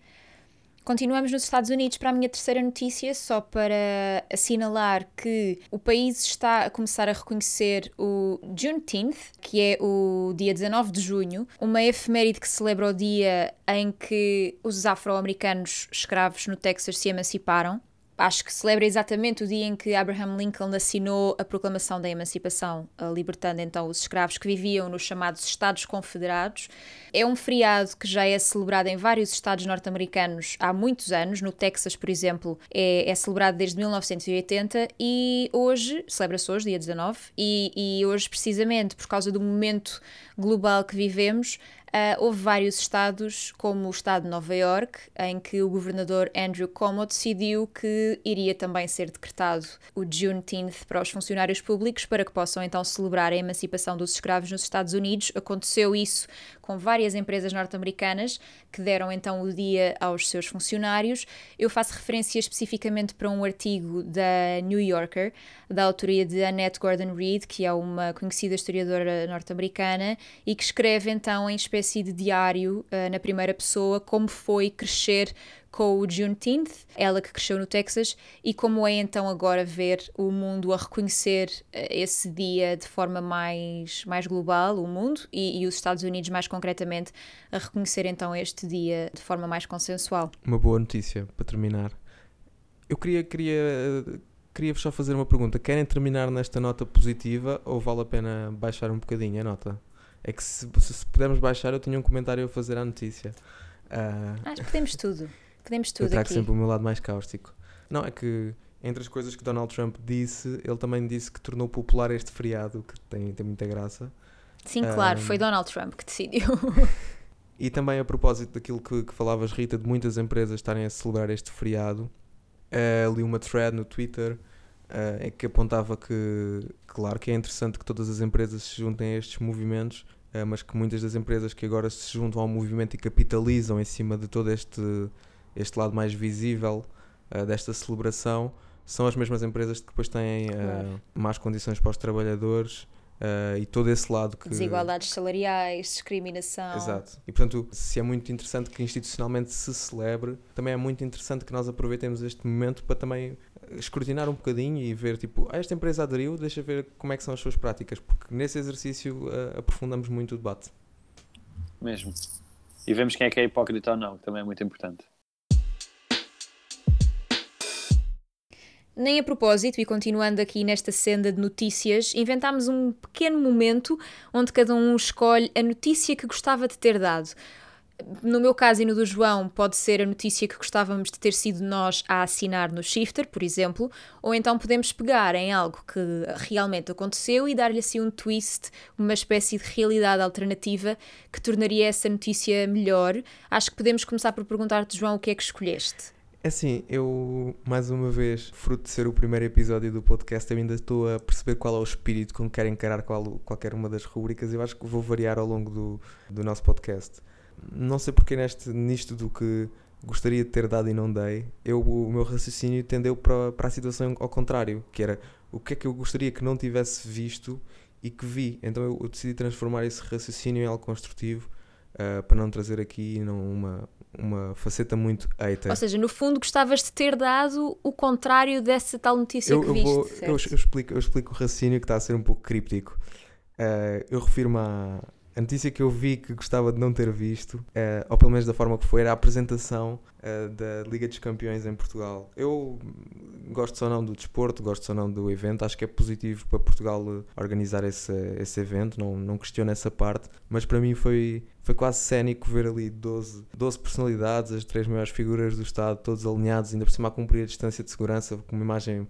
Continuamos nos Estados Unidos para a minha terceira notícia, só para assinalar que o país está a começar a reconhecer o Juneteenth, que é o dia 19 de junho, uma efeméride que celebra o dia em que os afro-americanos escravos no Texas se emanciparam acho que celebra exatamente o dia em que Abraham Lincoln assinou a proclamação da emancipação, libertando então os escravos que viviam nos chamados Estados Confederados. É um feriado que já é celebrado em vários estados norte-americanos há muitos anos. No Texas, por exemplo, é, é celebrado desde 1980 e hoje, celebra-se hoje, dia 19, e, e hoje, precisamente por causa do momento global que vivemos, Uh, houve vários estados, como o estado de Nova York, em que o governador Andrew Cuomo decidiu que iria também ser decretado o Juneteenth para os funcionários públicos para que possam então celebrar a emancipação dos escravos nos Estados Unidos. Aconteceu isso com várias empresas norte-americanas que deram então o dia aos seus funcionários. Eu faço referência especificamente para um artigo da New Yorker, da autoria de Annette Gordon Reed, que é uma conhecida historiadora norte-americana e que escreve então em espécie de diário uh, na primeira pessoa como foi crescer com o Juneteenth, ela que cresceu no Texas, e como é então agora ver o mundo a reconhecer uh, esse dia de forma mais, mais global, o mundo, e, e, os Estados Unidos mais concretamente a reconhecer então este dia de forma mais consensual. Uma boa notícia para terminar. Eu queria, queria, queria só fazer uma pergunta. Querem terminar nesta nota positiva ou vale a pena baixar um bocadinho a nota? É que se, se pudermos baixar, eu tinha um comentário a fazer à notícia. Uh... Acho que podemos tudo. Podemos tudo. Eu trago aqui. sempre o meu lado mais cáustico. Não, é que entre as coisas que Donald Trump disse, ele também disse que tornou popular este feriado, que tem, tem muita graça. Sim, claro, um... foi Donald Trump que decidiu. e também a propósito daquilo que, que falavas, Rita, de muitas empresas estarem a celebrar este feriado, uh, li uma thread no Twitter uh, em que apontava que, claro que é interessante que todas as empresas se juntem a estes movimentos, uh, mas que muitas das empresas que agora se juntam ao movimento e capitalizam em cima de todo este, este lado mais visível uh, desta celebração são as mesmas empresas que depois têm claro. más condições para os trabalhadores Uh, e todo esse lado que. Desigualdades salariais, discriminação. Exato. E portanto, se é muito interessante que institucionalmente se celebre, também é muito interessante que nós aproveitemos este momento para também escrutinar um bocadinho e ver, tipo, ah, esta empresa aderiu, deixa ver como é que são as suas práticas, porque nesse exercício uh, aprofundamos muito o debate. Mesmo. E vemos quem é que é hipócrita ou não, que também é muito importante. Nem a propósito, e continuando aqui nesta senda de notícias, inventámos um pequeno momento onde cada um escolhe a notícia que gostava de ter dado. No meu caso e no do João, pode ser a notícia que gostávamos de ter sido nós a assinar no Shifter, por exemplo, ou então podemos pegar em algo que realmente aconteceu e dar-lhe assim um twist, uma espécie de realidade alternativa que tornaria essa notícia melhor. Acho que podemos começar por perguntar-te, João, o que é que escolheste? É assim, eu, mais uma vez, fruto de ser o primeiro episódio do podcast, eu ainda estou a perceber qual é o espírito com que quero encarar qual, qualquer uma das rubricas. Eu acho que vou variar ao longo do, do nosso podcast. Não sei porque neste, nisto do que gostaria de ter dado e não dei, eu, o meu raciocínio tendeu para, para a situação ao contrário, que era o que é que eu gostaria que não tivesse visto e que vi. Então eu, eu decidi transformar esse raciocínio em algo construtivo uh, para não trazer aqui não, uma, uma faceta muito hater. Ou seja, no fundo gostavas de ter dado o contrário dessa tal notícia eu, que viste. Vou, eu, eu, explico, eu explico o raciocínio que está a ser um pouco críptico. Uh, eu refiro-me à, a notícia que eu vi que gostava de não ter visto, uh, ou pelo menos da forma que foi, era a apresentação uh, da Liga dos Campeões em Portugal. Eu gosto ou não do desporto, gosto ou não do evento, acho que é positivo para Portugal eh, organizar esse, esse evento, não, não questiono essa parte, mas para mim foi, foi quase cénico ver ali 12, 12 personalidades, as três maiores figuras do Estado, todos alinhados, ainda por cima a cumprir a distância de segurança, com uma imagem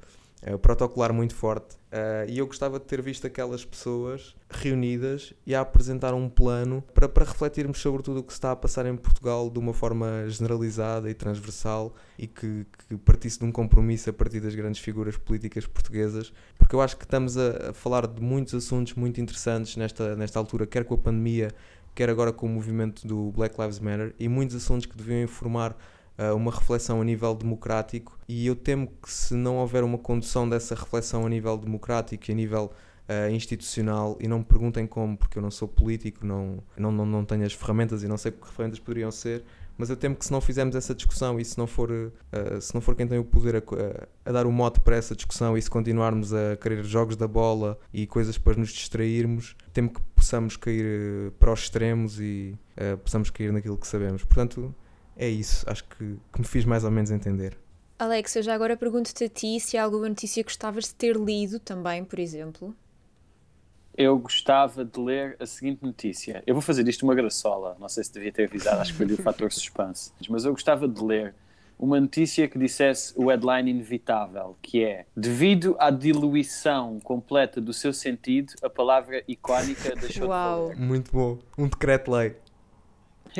uh, protocolar muito forte. Uh, e eu gostava de ter visto aquelas pessoas reunidas e a apresentar um plano para, para refletirmos sobre tudo o que se está a passar em Portugal de uma forma generalizada e transversal e que, que partisse de um compromisso a partir das grandes figuras políticas portuguesas, porque eu acho que estamos a, a falar de muitos assuntos muito interessantes nesta, nesta altura, quer com a pandemia, quer agora com o movimento do Black Lives Matter, e muitos assuntos que deviam informar uma reflexão a nível democrático. E eu temo que, se não houver uma condução dessa reflexão a nível democrático e a nível uh, institucional, e não me perguntem como, porque eu não sou político, não, não, não, não tenho as ferramentas e não sei que ferramentas poderiam ser, mas eu temo que se não fizermos essa discussão e se não for, uh, se não for quem tem o poder a, a, dar o mote para essa discussão e se continuarmos a querer jogos da bola e coisas para nos distrairmos, temo que possamos cair para os extremos e uh, possamos cair naquilo que sabemos. Portanto, é isso. Acho que, que me fiz mais ou menos entender. Alex, eu já agora pergunto-te a ti se há alguma notícia que gostavas de ter lido também, por exemplo eu gostava de ler a seguinte notícia. Eu vou fazer isto uma graçola, não sei se devia ter avisado, acho que foi o fator suspense. Mas eu gostava de ler uma notícia que dissesse o headline inevitável, que é devido à diluição completa do seu sentido, a palavra icónica deixou Uau. de valer. Muito bom. Um decreto-lei.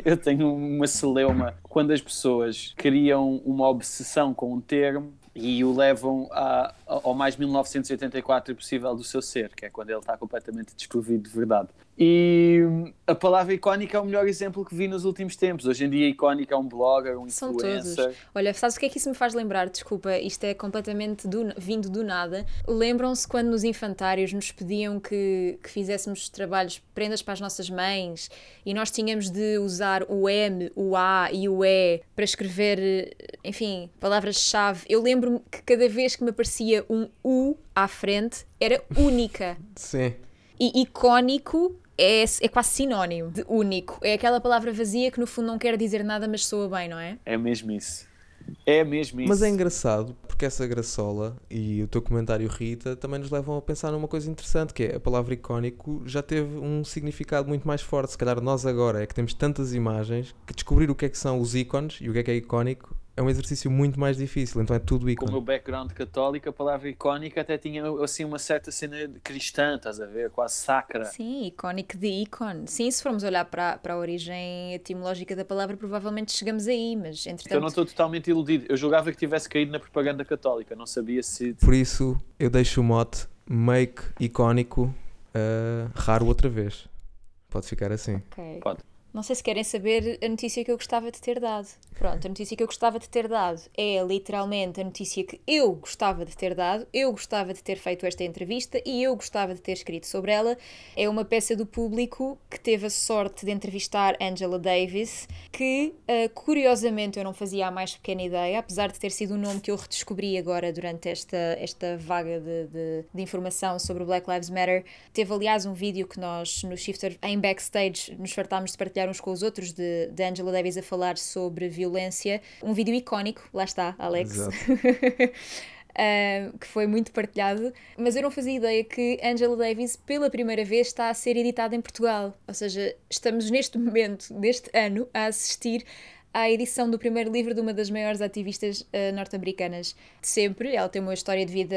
Eu tenho uma celeuma quando as pessoas criam uma obsessão com um termo e o levam a, ao mais 1984 possível do seu ser, que é quando ele está completamente desprovido de verdade. E a palavra icónica é o melhor exemplo que vi nos últimos tempos. Hoje em dia, icónica é um blogger, um São influencer. Todos. Olha, sabes o que é que isso me faz lembrar? Desculpa, isto é completamente do, vindo do nada. Lembram-se quando nos infantários nos pediam que, que fizéssemos trabalhos, prendas para as nossas mães, e nós tínhamos de usar o M, o A e o E para escrever, enfim, palavras-chave. Eu lembro-me que cada vez que me aparecia um U à frente, era única. Sim. E icónico é, é quase sinónimo de único. É aquela palavra vazia que no fundo não quer dizer nada, mas soa bem, não é? É mesmo isso. É mesmo isso. Mas é engraçado porque essa graçola e o teu comentário, Rita, também nos levam a pensar numa coisa interessante, que é a palavra icónico já teve um significado muito mais forte. Se calhar nós agora é que temos tantas imagens que descobrir o que é que são os ícones e o que é que é icónico é um exercício muito mais difícil, então é tudo ícone. Com o meu background católico, a palavra icónica até tinha assim uma certa cena cristã, estás a ver? Quase sacra. Sim, icónico de ícone. Sim, se formos olhar para, para a origem etimológica da palavra, provavelmente chegamos aí, mas entretanto... Eu não estou totalmente iludido. Eu julgava que tivesse caído na propaganda católica, não sabia se... Por isso, eu deixo o mote make icónico uh, raro outra vez. Pode ficar assim. Ok. Pode. Não sei se querem saber a notícia que eu gostava de ter dado. Pronto, a notícia que eu gostava de ter dado é literalmente a notícia que eu gostava de ter dado, eu gostava de ter feito esta entrevista e eu gostava de ter escrito sobre ela. É uma peça do público que teve a sorte de entrevistar Angela Davis, que uh, curiosamente eu não fazia a mais pequena ideia, apesar de ter sido um nome que eu redescobri agora durante esta, esta vaga de, de, de informação sobre o Black Lives Matter. Teve aliás um vídeo que nós no Shifter em backstage nos fartámos de partilhar partilhar uns com os outros de, de Angela Davis a falar sobre violência. Um vídeo icónico, lá está, Alex. Uh, que foi muito partilhado, mas eu não fazia ideia que Angela Davis, pela primeira vez, está a ser editada em Portugal. Ou seja, estamos neste momento, neste ano, a assistir à edição do primeiro livro de uma das maiores ativistas uh, norte-americanas de sempre. Ela tem uma história de vida,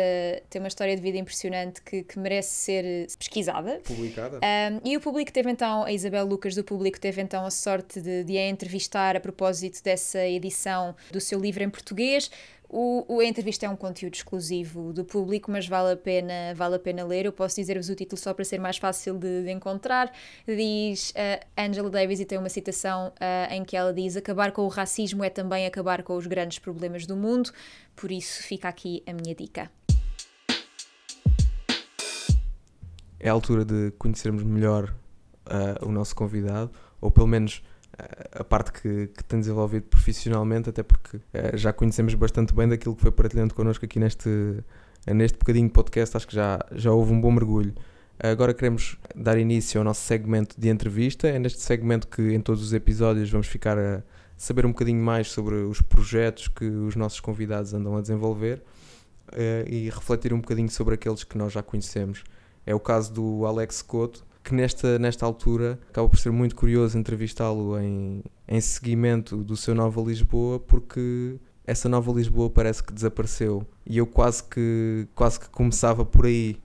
tem uma história de vida impressionante que, que merece ser pesquisada. Publicada. Um, e o público teve então, a Isabel Lucas do público teve então a sorte de, de a entrevistar a propósito dessa edição do seu livro em português. O, o, a entrevista é um conteúdo exclusivo do público, mas vale a pena, vale a pena ler. Eu posso dizer-vos o título só para ser mais fácil de, de encontrar. Diz uh, Angela Davis e tem uma citação uh, em que ela diz: Acabar com o racismo é também acabar com os grandes problemas do mundo. Por isso, fica aqui a minha dica. É a altura de conhecermos melhor uh, o nosso convidado, ou pelo menos a parte que, que tem desenvolvido profissionalmente, até porque uh, já conhecemos bastante bem daquilo que foi partilhando connosco aqui neste, neste bocadinho de podcast, acho que já, já houve um bom mergulho. Agora queremos dar início ao nosso segmento de entrevista. É neste segmento que em todos os episódios vamos ficar a saber um bocadinho mais sobre os projetos que os nossos convidados andam a desenvolver uh, e refletir um bocadinho sobre aqueles que nós já conhecemos. É o caso do Alex Couto, que nesta, nesta altura acaba por ser muito curioso entrevistá-lo em, em seguimento do seu Nova Lisboa, porque essa nova Lisboa parece que desapareceu e eu quase que, quase que começava por aí.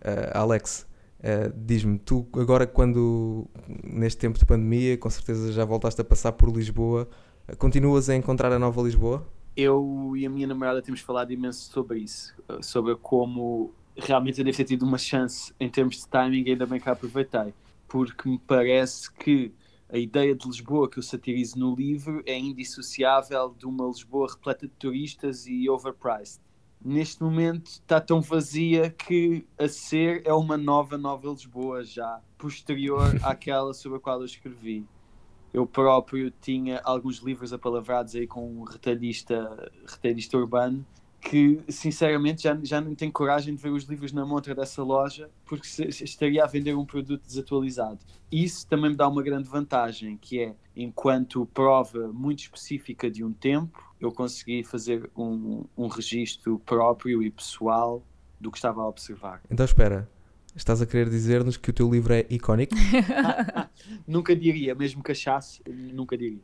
Uh, Alex, uh, diz-me, tu agora quando neste tempo de pandemia, com certeza já voltaste a passar por Lisboa, continuas a encontrar a nova Lisboa? Eu e a minha namorada temos falado imenso sobre isso, sobre como realmente eu devo ter tido uma chance em termos de timing, ainda bem que a aproveitei, porque me parece que a ideia de Lisboa que eu satirizo no livro é indissociável de uma Lisboa repleta de turistas e overpriced. Neste momento está tão vazia que a ser é uma nova, nova Lisboa já, posterior àquela sobre a qual eu escrevi. Eu próprio tinha alguns livros apalavrados aí com um retalhista, retalhista urbano que sinceramente já, já não tenho coragem de ver os livros na montra dessa loja porque se, estaria a vender um produto desatualizado. Isso também me dá uma grande vantagem, que é, enquanto prova muito específica de um tempo, eu consegui fazer um, um registro próprio e pessoal do que estava a observar. Então espera, Estás a querer dizer-nos que o teu livro é icónico? nunca diria, mesmo que achasse, nunca diria.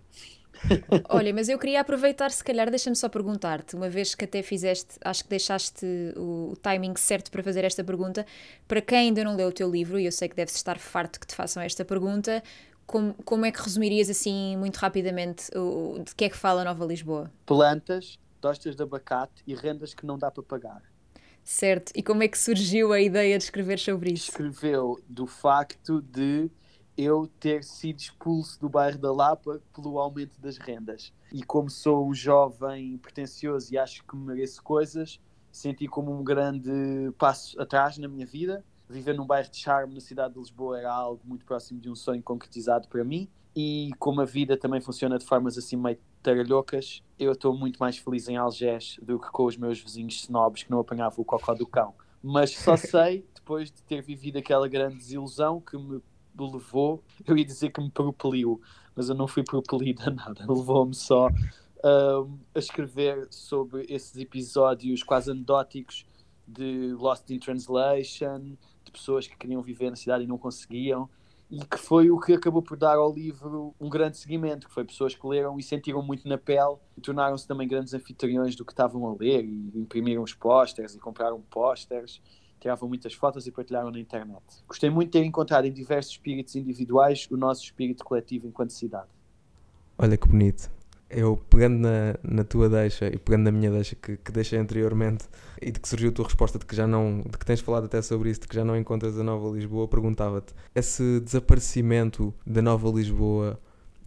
Olha, mas eu queria aproveitar, se calhar, deixa-me só perguntar-te, uma vez que até fizeste, acho que deixaste o, o, timing certo para fazer esta pergunta, para quem ainda não leu o teu livro, e eu sei que deve estar farto que te façam esta pergunta, como, como é que resumirias assim, muito rapidamente, o, de que é que fala Nova Lisboa? Plantas, tostas de abacate e rendas que não dá para pagar. Certo, e como é que surgiu a ideia de escrever sobre isso? Escreveu do facto de eu ter sido expulso do bairro da Lapa pelo aumento das rendas. E como sou um jovem pretencioso e acho que mereço coisas, senti como um grande passo atrás na minha vida. Viver num bairro de charme na cidade de Lisboa era algo muito próximo de um sonho concretizado para mim. E como a vida também funciona de formas assim meio taralhocas, eu estou muito mais feliz em Algés do que com os meus vizinhos snobs que não apanhavam o cocó do cão. Mas só sei, depois de ter vivido aquela grande desilusão que me levou, eu ia dizer que me propeliu, mas eu não fui propelido a nada, levou-me só uh, a escrever sobre esses episódios quase anedóticos de Lost in Translation, de pessoas que queriam viver na cidade e não conseguiam, e que foi o que acabou por dar ao livro um grande seguimento, que foi pessoas que leram e sentiram muito na pele e tornaram-se também grandes anfitriões do que estavam a ler e imprimiram os pósteres e compraram pósteres tiravam muitas fotos e partilharam na internet. Gostei muito de ter encontrado em diversos espíritos individuais o nosso espírito coletivo enquanto cidade. Olha que bonito. Eu pegando na, na tua deixa e pegando na minha deixa que, que deixei anteriormente e de que surgiu a tua resposta de que já não, de que tens falado até sobre isso, de que já não encontras a Nova Lisboa, perguntava-te, esse desaparecimento da Nova Lisboa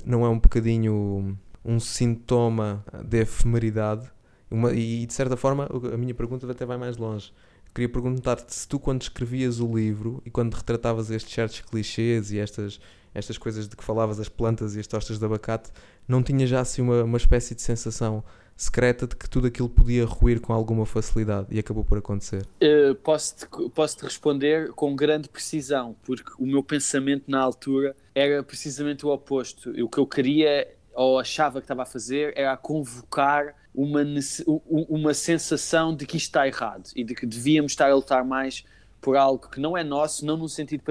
não é um bocadinho um sintoma de efemeridade? Uma, e de certa forma a minha pergunta até vai mais longe queria perguntar-te se tu, quando escrevias o livro e quando retratavas estes certos clichês e estas, estas coisas de que falavas, as plantas e as tostas de abacate, não tinha já assim uma, uma espécie de sensação secreta de que tudo aquilo podia ruir com alguma facilidade e acabou por acontecer? Uh, Posso-te posso -te responder com grande precisão, porque o meu pensamento na altura era precisamente o oposto. O que eu queria ou achava que estava a fazer era convocar uma, uma sensação de que isto está errado e de que devíamos estar a lutar mais por algo que não é nosso, não num sentido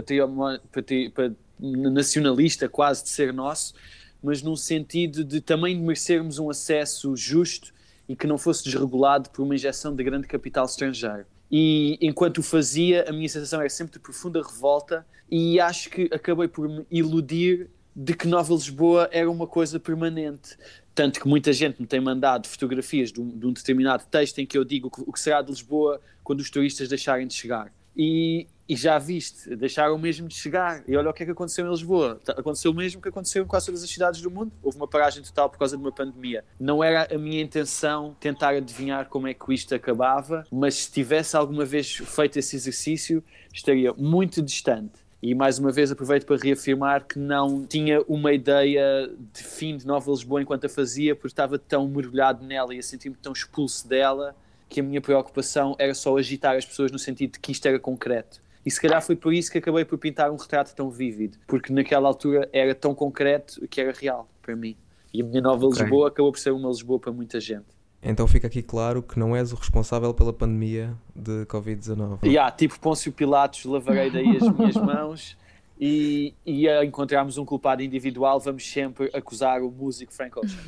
nacionalista, quase de ser nosso, mas num sentido de também merecermos um acesso justo e que não fosse desregulado por uma injeção de grande capital estrangeiro. E enquanto o fazia, a minha sensação era sempre de profunda revolta, e acho que acabei por me iludir de que Nova Lisboa era uma coisa permanente. Tanto que muita gente me tem mandado fotografias de um, de um determinado texto em que eu digo o que será de Lisboa quando os turistas deixarem de chegar. E, e, já viste, deixaram mesmo de chegar. E olha o que é que aconteceu em Lisboa. Tá, aconteceu o mesmo que aconteceu em quase todas as cidades do mundo. Houve uma paragem total por causa de uma pandemia. Não era a minha intenção tentar adivinhar como é que isto acabava, mas se tivesse alguma vez feito esse exercício, estaria muito distante e mais uma vez aproveito para reafirmar que não tinha uma ideia de fim de Nova Lisboa enquanto a fazia, porque estava tão mergulhado nela e a sentir-me tão expulso dela que a minha preocupação era só agitar as pessoas no sentido de que isto era concreto. E se calhar foi por isso que acabei por pintar um retrato tão vívido, porque naquela altura era tão concreto que era real para mim. E a minha nova okay. Lisboa acabou por ser uma Lisboa para muita gente. Então fica aqui claro que não és o responsável pela pandemia de Covid-19. Yeah, tipo Pôncio Pilatos, lavarei daí as minhas mãos e, e a encontrarmos um culpado individual, vamos sempre acusar o músico Frank Ocean.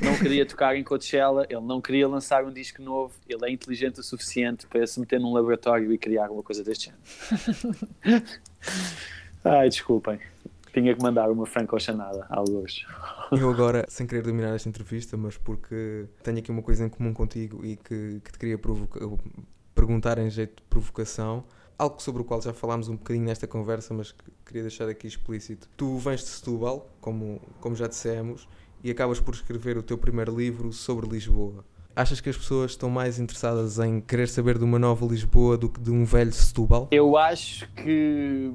não queria tocar em Coachella, ele não queria lançar um disco novo, ele é inteligente o suficiente para se meter num laboratório e criar uma coisa deste género. Ai, desculpem. Tinha que mandar uma Frank Oceanada, alguns. Eu agora, sem querer dominar esta entrevista, mas porque tenho aqui uma coisa em comum contigo e que, que te queria perguntar em jeito de provocação, algo sobre o qual já falámos um bocadinho nesta conversa, mas que queria deixar aqui explícito. Tu vens de Setúbal, como, como já dissemos, e acabas por escrever o teu primeiro livro sobre Lisboa. Achas que as pessoas estão mais interessadas em querer saber de uma nova Lisboa do que de um velho Setúbal? Eu acho que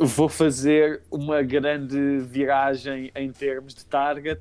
vou fazer uma grande viragem em termos de target,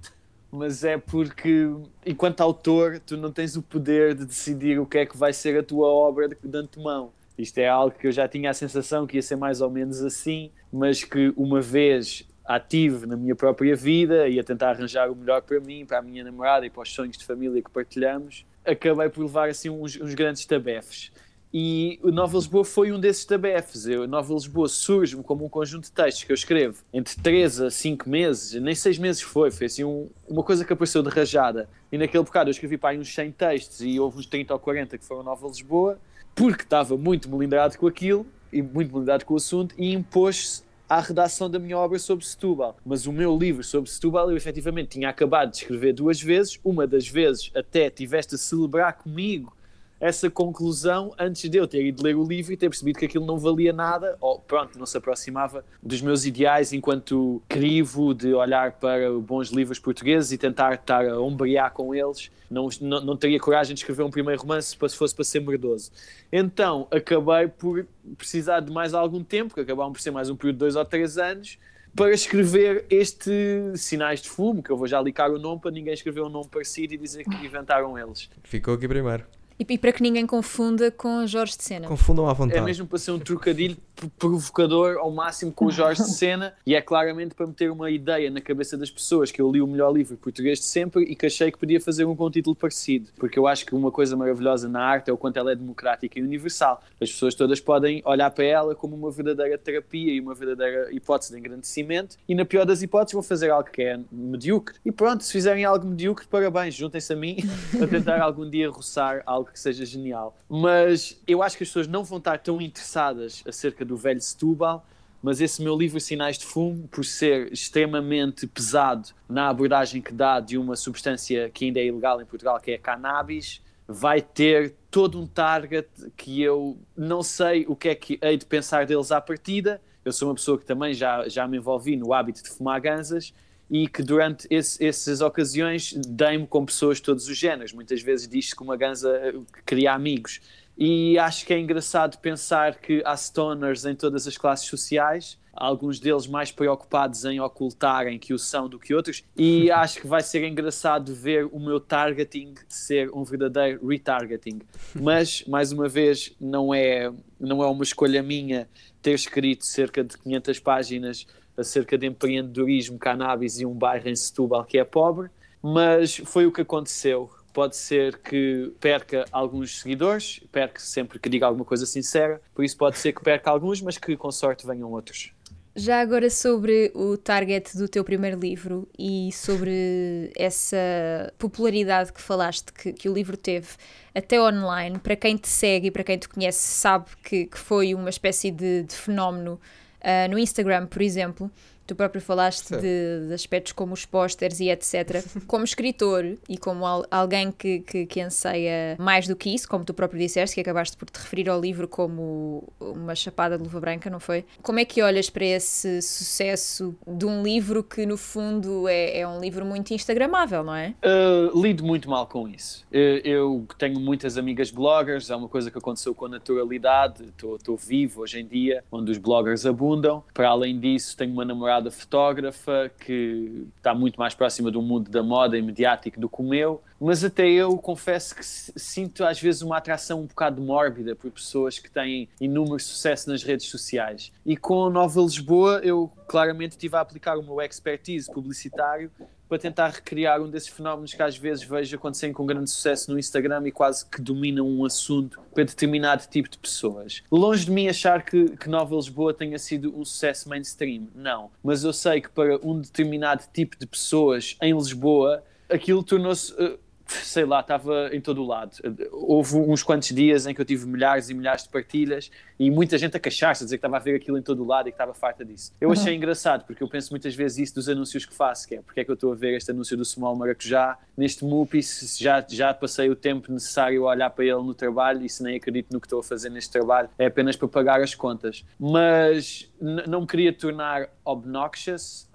mas é porque, enquanto autor, tu não tens o poder de decidir o que é que vai ser a tua obra de antemão. Isto é algo que eu já tinha a sensação que ia ser mais ou menos assim, mas que uma vez ativo na minha própria vida e a tentar arranjar o melhor para mim, para a minha namorada e para os sonhos de família que partilhamos, acabei por levar assim uns, uns grandes tabefes. E o Nova Lisboa foi um desses tabefes. O Nova Lisboa surge-me como um conjunto de textos que eu escrevo entre 3 a 5 meses, nem 6 meses foi, foi assim um, uma coisa que apareceu de rajada. E naquele bocado eu escrevi para aí uns 100 textos e houve uns 30 ou 40 que foram Nova Lisboa porque estava muito melindrado com aquilo e muito melindrado com o assunto e impôs-se à redação da minha obra sobre Setúbal. Mas o meu livro sobre Setúbal eu efetivamente tinha acabado de escrever duas vezes, uma das vezes até tiveste a celebrar comigo essa conclusão antes de eu ter ido ler o livro e ter percebido que aquilo não valia nada, ou pronto, não se aproximava dos meus ideais enquanto crivo de olhar para bons livros portugueses e tentar estar a ombrear com eles. Não, não, não teria coragem de escrever um primeiro romance se fosse para ser merdoso. Então acabei por precisar de mais algum tempo, que acabaram por ser mais um período de dois ou três anos, para escrever este Sinais de Fumo, que eu vou já licar o nome para ninguém escrever um nome parecido e dizer que inventaram eles. Ficou aqui primeiro. E, e, para que ninguém confunda com Jorge de Sena. Confundam à vontade. É mesmo para ser um trocadilho provocador ao máximo com o Jorge de Sena e é claramente para meter uma ideia na cabeça das pessoas que eu li o melhor livro português de sempre e que achei que podia fazer um com título parecido. Porque eu acho que uma coisa maravilhosa na arte é o quanto ela é democrática e universal. As pessoas todas podem olhar para ela como uma verdadeira terapia e uma verdadeira hipótese de engrandecimento e na pior das hipóteses vão fazer algo que é medíocre. E pronto, se fizerem algo medíocre, parabéns, juntem-se a mim a tentar algum dia roçar algo que seja genial. Mas eu acho que as pessoas não vão estar tão interessadas acerca do velho Setúbal, mas esse meu livro Sinais de Fumo, por ser extremamente pesado na abordagem que dá de uma substância que ainda é ilegal em Portugal, que é a cannabis, vai ter todo um target que eu não sei o que é que hei de pensar deles à partida. Eu sou uma pessoa que também já, já me envolvi no hábito de fumar ganzas e que durante esse, essas ocasiões dei-me com pessoas de todos os géneros. Muitas vezes diz-se que uma ganza cria amigos. E acho que é engraçado pensar que há stoners em todas as classes sociais, alguns deles mais preocupados em ocultarem que o são do que outros, e acho que vai ser engraçado ver o meu targeting ser um verdadeiro retargeting. Mas, mais uma vez, não é, não é uma escolha minha ter escrito cerca de 500 páginas acerca de empreendedorismo, cannabis e um bairro em Setúbal que é pobre, mas foi o que aconteceu. Pode ser que perca alguns seguidores, perca sempre que diga alguma coisa sincera, por isso pode ser que perca alguns, mas que com sorte venham outros. Já agora sobre o target do teu primeiro livro e sobre essa popularidade que falaste que, que o livro teve até online, para quem te segue e para quem te conhece sabe que, que foi uma espécie de, de fenómeno Uh, no Instagram, por exemplo, tu próprio falaste de, de, aspectos como os pósteres e etc. Como escritor e como al alguém que, que, que, anseia mais do que isso, como tu próprio disseste, que acabaste por te referir ao livro como uma chapada de luva branca, não foi? Como é que olhas para esse sucesso de um livro que, no fundo, é, é um livro muito instagramável, não é? Uh, lido muito mal com isso. Uh, eu tenho muitas amigas bloggers, é uma coisa que aconteceu com a naturalidade, estou vivo hoje em dia, onde os bloggers abundam. Para além disso, tenho uma namorada namorada fotógrafa que está muito mais próxima do mundo da moda e mediático do que o meu, mas até eu confesso que sinto às vezes uma atração um bocado mórbida por pessoas que têm inúmero sucesso nas redes sociais. E com a Nova Lisboa eu claramente estive a aplicar o meu expertise publicitário para tentar recriar um desses fenómenos que às vezes vejo acontecerem com grande sucesso no Instagram e quase que dominam um assunto para determinado tipo de pessoas. Longe de mim achar que, que Nova Lisboa tenha sido um sucesso mainstream, não. Mas eu sei que para um determinado tipo de pessoas em Lisboa, aquilo tornou-se. Uh, sei lá, estava em todo o lado. Houve uns quantos dias em que eu tive milhares e milhares de partilhas e muita gente a queixar-se, a dizer que estava a ver aquilo em todo o lado e que estava farta disso. Eu achei uhum. engraçado, porque eu penso muitas vezes isso dos anúncios que faço, que é porque é que eu estou a ver este anúncio do Small Maracujá neste Mupis, já, já passei o tempo necessário a olhar para ele no trabalho e se nem acredito no que estou a fazer neste trabalho, é apenas para pagar as contas. Mas não me queria tornar obnoxious,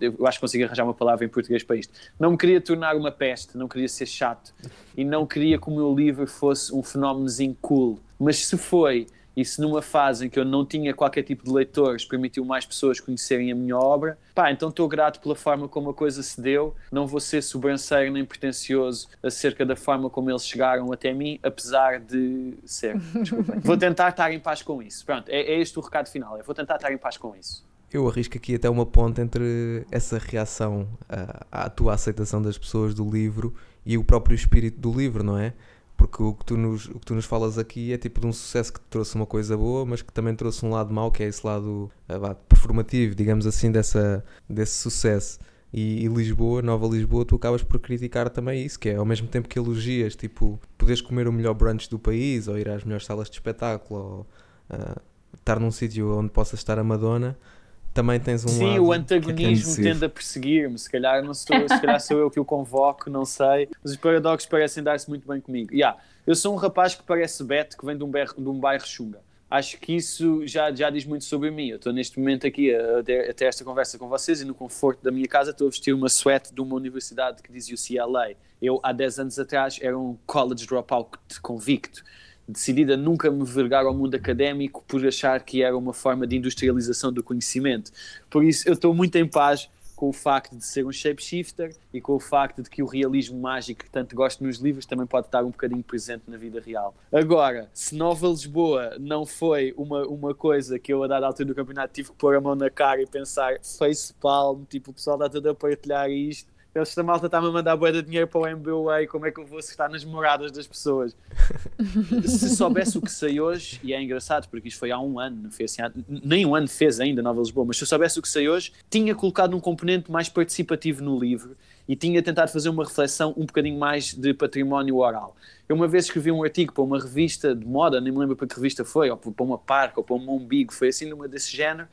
eu acho que consigo arranjar uma palavra em português para isto. Não me queria tornar uma peste, não queria ser chato e não queria que o meu livro fosse um fenómenozinho cool. Mas se foi e se numa fase em que eu não tinha qualquer tipo de leitores permitiu mais pessoas conhecerem a minha obra, pá, então estou grato pela forma como a coisa se deu, não vou ser sobranceiro nem pretencioso acerca da forma como eles chegaram até mim, apesar de ser. vou tentar estar em paz com isso. Pronto, é, é este o recado final, eu vou tentar estar em paz com isso. Eu arrisco aqui até uma ponte entre essa reação à, à tua aceitação das pessoas do livro e o próprio espírito do livro, não é? Porque o que, tu nos, o que tu nos falas aqui é tipo de um sucesso que trouxe uma coisa boa, mas que também trouxe um lado mau, que é esse lado ah, performativo, digamos assim, dessa, desse sucesso. E, e, Lisboa, Nova Lisboa, tu acabas por criticar também isso, que é ao mesmo tempo que elogias, tipo, poderes comer o melhor brunch do país, ou ir às melhores salas de espetáculo, ou uh, estar num sítio onde possa estar a Madonna, também tens um Sim, o antagonismo tende a perseguir-me. Se calhar, não sou, se calhar sou eu que o convoco, não sei. Mas os paradoxos parecem dar-se muito bem comigo. Yeah, eu sou um rapaz que parece Beto, que vem de um, bairro, de um bairro chunga. Acho que isso já, já diz muito sobre mim. Eu estou neste momento aqui a, a, ter esta conversa com vocês e no conforto da minha casa estou a vestir uma suéte de uma universidade que diz UCLA. Eu, há 10 anos atrás, era um college dropout convicto decidida a nunca me vergar ao mundo académico por achar que era uma forma de industrialização do conhecimento. Por isso, eu estou muito em paz com o facto de ser um shapeshifter e com o facto de que o realismo mágico que tanto gosto nos livros também pode estar um bocadinho presente na vida real. Agora, se Nova Lisboa não foi uma, uma coisa que eu a dada altura do campeonato tive que pôr a mão na cara e pensar face palm, tipo o pessoal está todo a partilhar isto, esta malta está-me a mandar boa de dinheiro para o MBA, como é que eu vou estar nas moradas das pessoas? Se soubesse o que sei hoje, e é engraçado porque isto foi há um ano, não foi assim, há, nem um ano fez ainda Nova Lisboa, mas se eu soubesse o que sei hoje, tinha colocado um componente mais participativo no livro e tinha tentado fazer uma reflexão um bocadinho mais de património oral. Eu uma vez escrevi um artigo para uma revista de moda, nem me lembro para que revista foi, ou para uma parca, ou para um umbigo, foi assim numa desse género,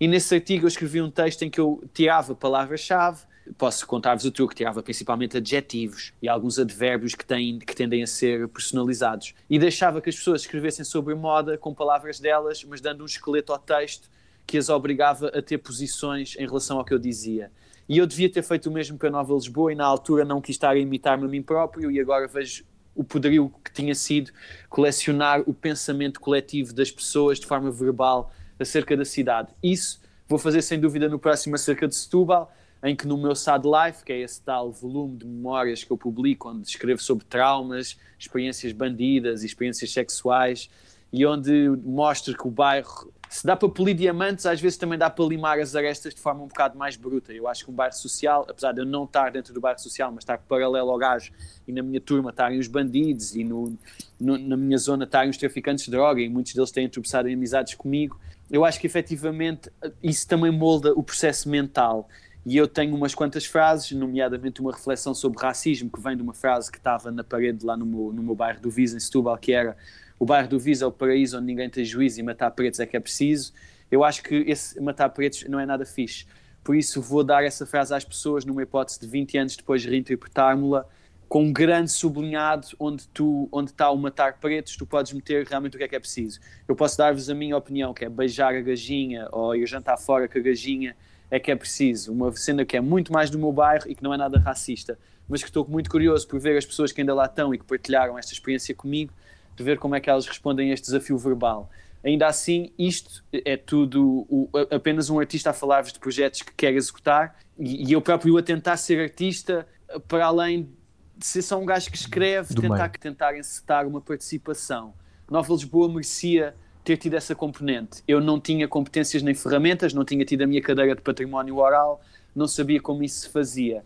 e nesse artigo eu escrevi um texto em que eu tirava palavras-chave Posso contar-vos o truque, tirava principalmente adjetivos e alguns advérbios que, têm, que tendem a ser personalizados. E deixava que as pessoas escrevessem sobre moda com palavras delas, mas dando um esqueleto ao texto que as obrigava a ter posições em relação ao que eu dizia. E eu devia ter feito o mesmo para Nova Lisboa e na altura não quis estar a imitar-me a mim próprio e agora vejo o poderio que tinha sido colecionar o pensamento coletivo das pessoas de forma verbal acerca da cidade. Isso vou fazer sem dúvida no próximo acerca de Setúbal, em que no meu Sad Life, que é esse tal volume de memórias que eu publico, onde escrevo sobre traumas, experiências bandidas experiências sexuais, e onde mostro que o bairro, se dá para polir diamantes, às vezes também dá para limar as arestas de forma um bocado mais bruta. Eu acho que um bairro social, apesar de eu não estar dentro do bairro social, mas estar paralelo ao gajo, e na minha turma estarem os bandidos, e no, no, na minha zona estarem os traficantes de droga, e muitos deles têm tropeçado em amizades comigo, eu acho que efetivamente isso também molda o processo mental e eu tenho umas quantas frases, nomeadamente uma reflexão sobre racismo, que vem de uma frase que estava na parede lá no meu, no meu bairro do Visa, em Setúbal, que era o bairro do Visa é o paraíso onde ninguém tem juízo e matar pretos é que é preciso. Eu acho que esse matar pretos não é nada fixe. Por isso vou dar essa frase às pessoas numa hipótese de 20 anos depois de reinterpretar-me-la com um grande sublinhado onde tu onde está o matar pretos, tu podes meter realmente o que é que é preciso. Eu posso dar-vos a minha opinião, que é beijar a gajinha ou ir jantar fora com a gajinha é que é preciso. Uma cena que é muito mais do meu bairro e que não é nada racista, mas que estou muito curioso por ver as pessoas que ainda lá estão e que partilharam esta experiência comigo, de ver como é que elas respondem a este desafio verbal. Ainda assim, isto é tudo o, apenas um artista a falar-vos de projetos que quer executar e, e eu próprio a tentar ser artista para além de ser só um gajo que escreve, tentar, tentar encetar uma participação. Nova Lisboa merecia ter tido essa componente. Eu não tinha competências nem ferramentas, não tinha tido a minha cadeira de património oral, não sabia como isso se fazia.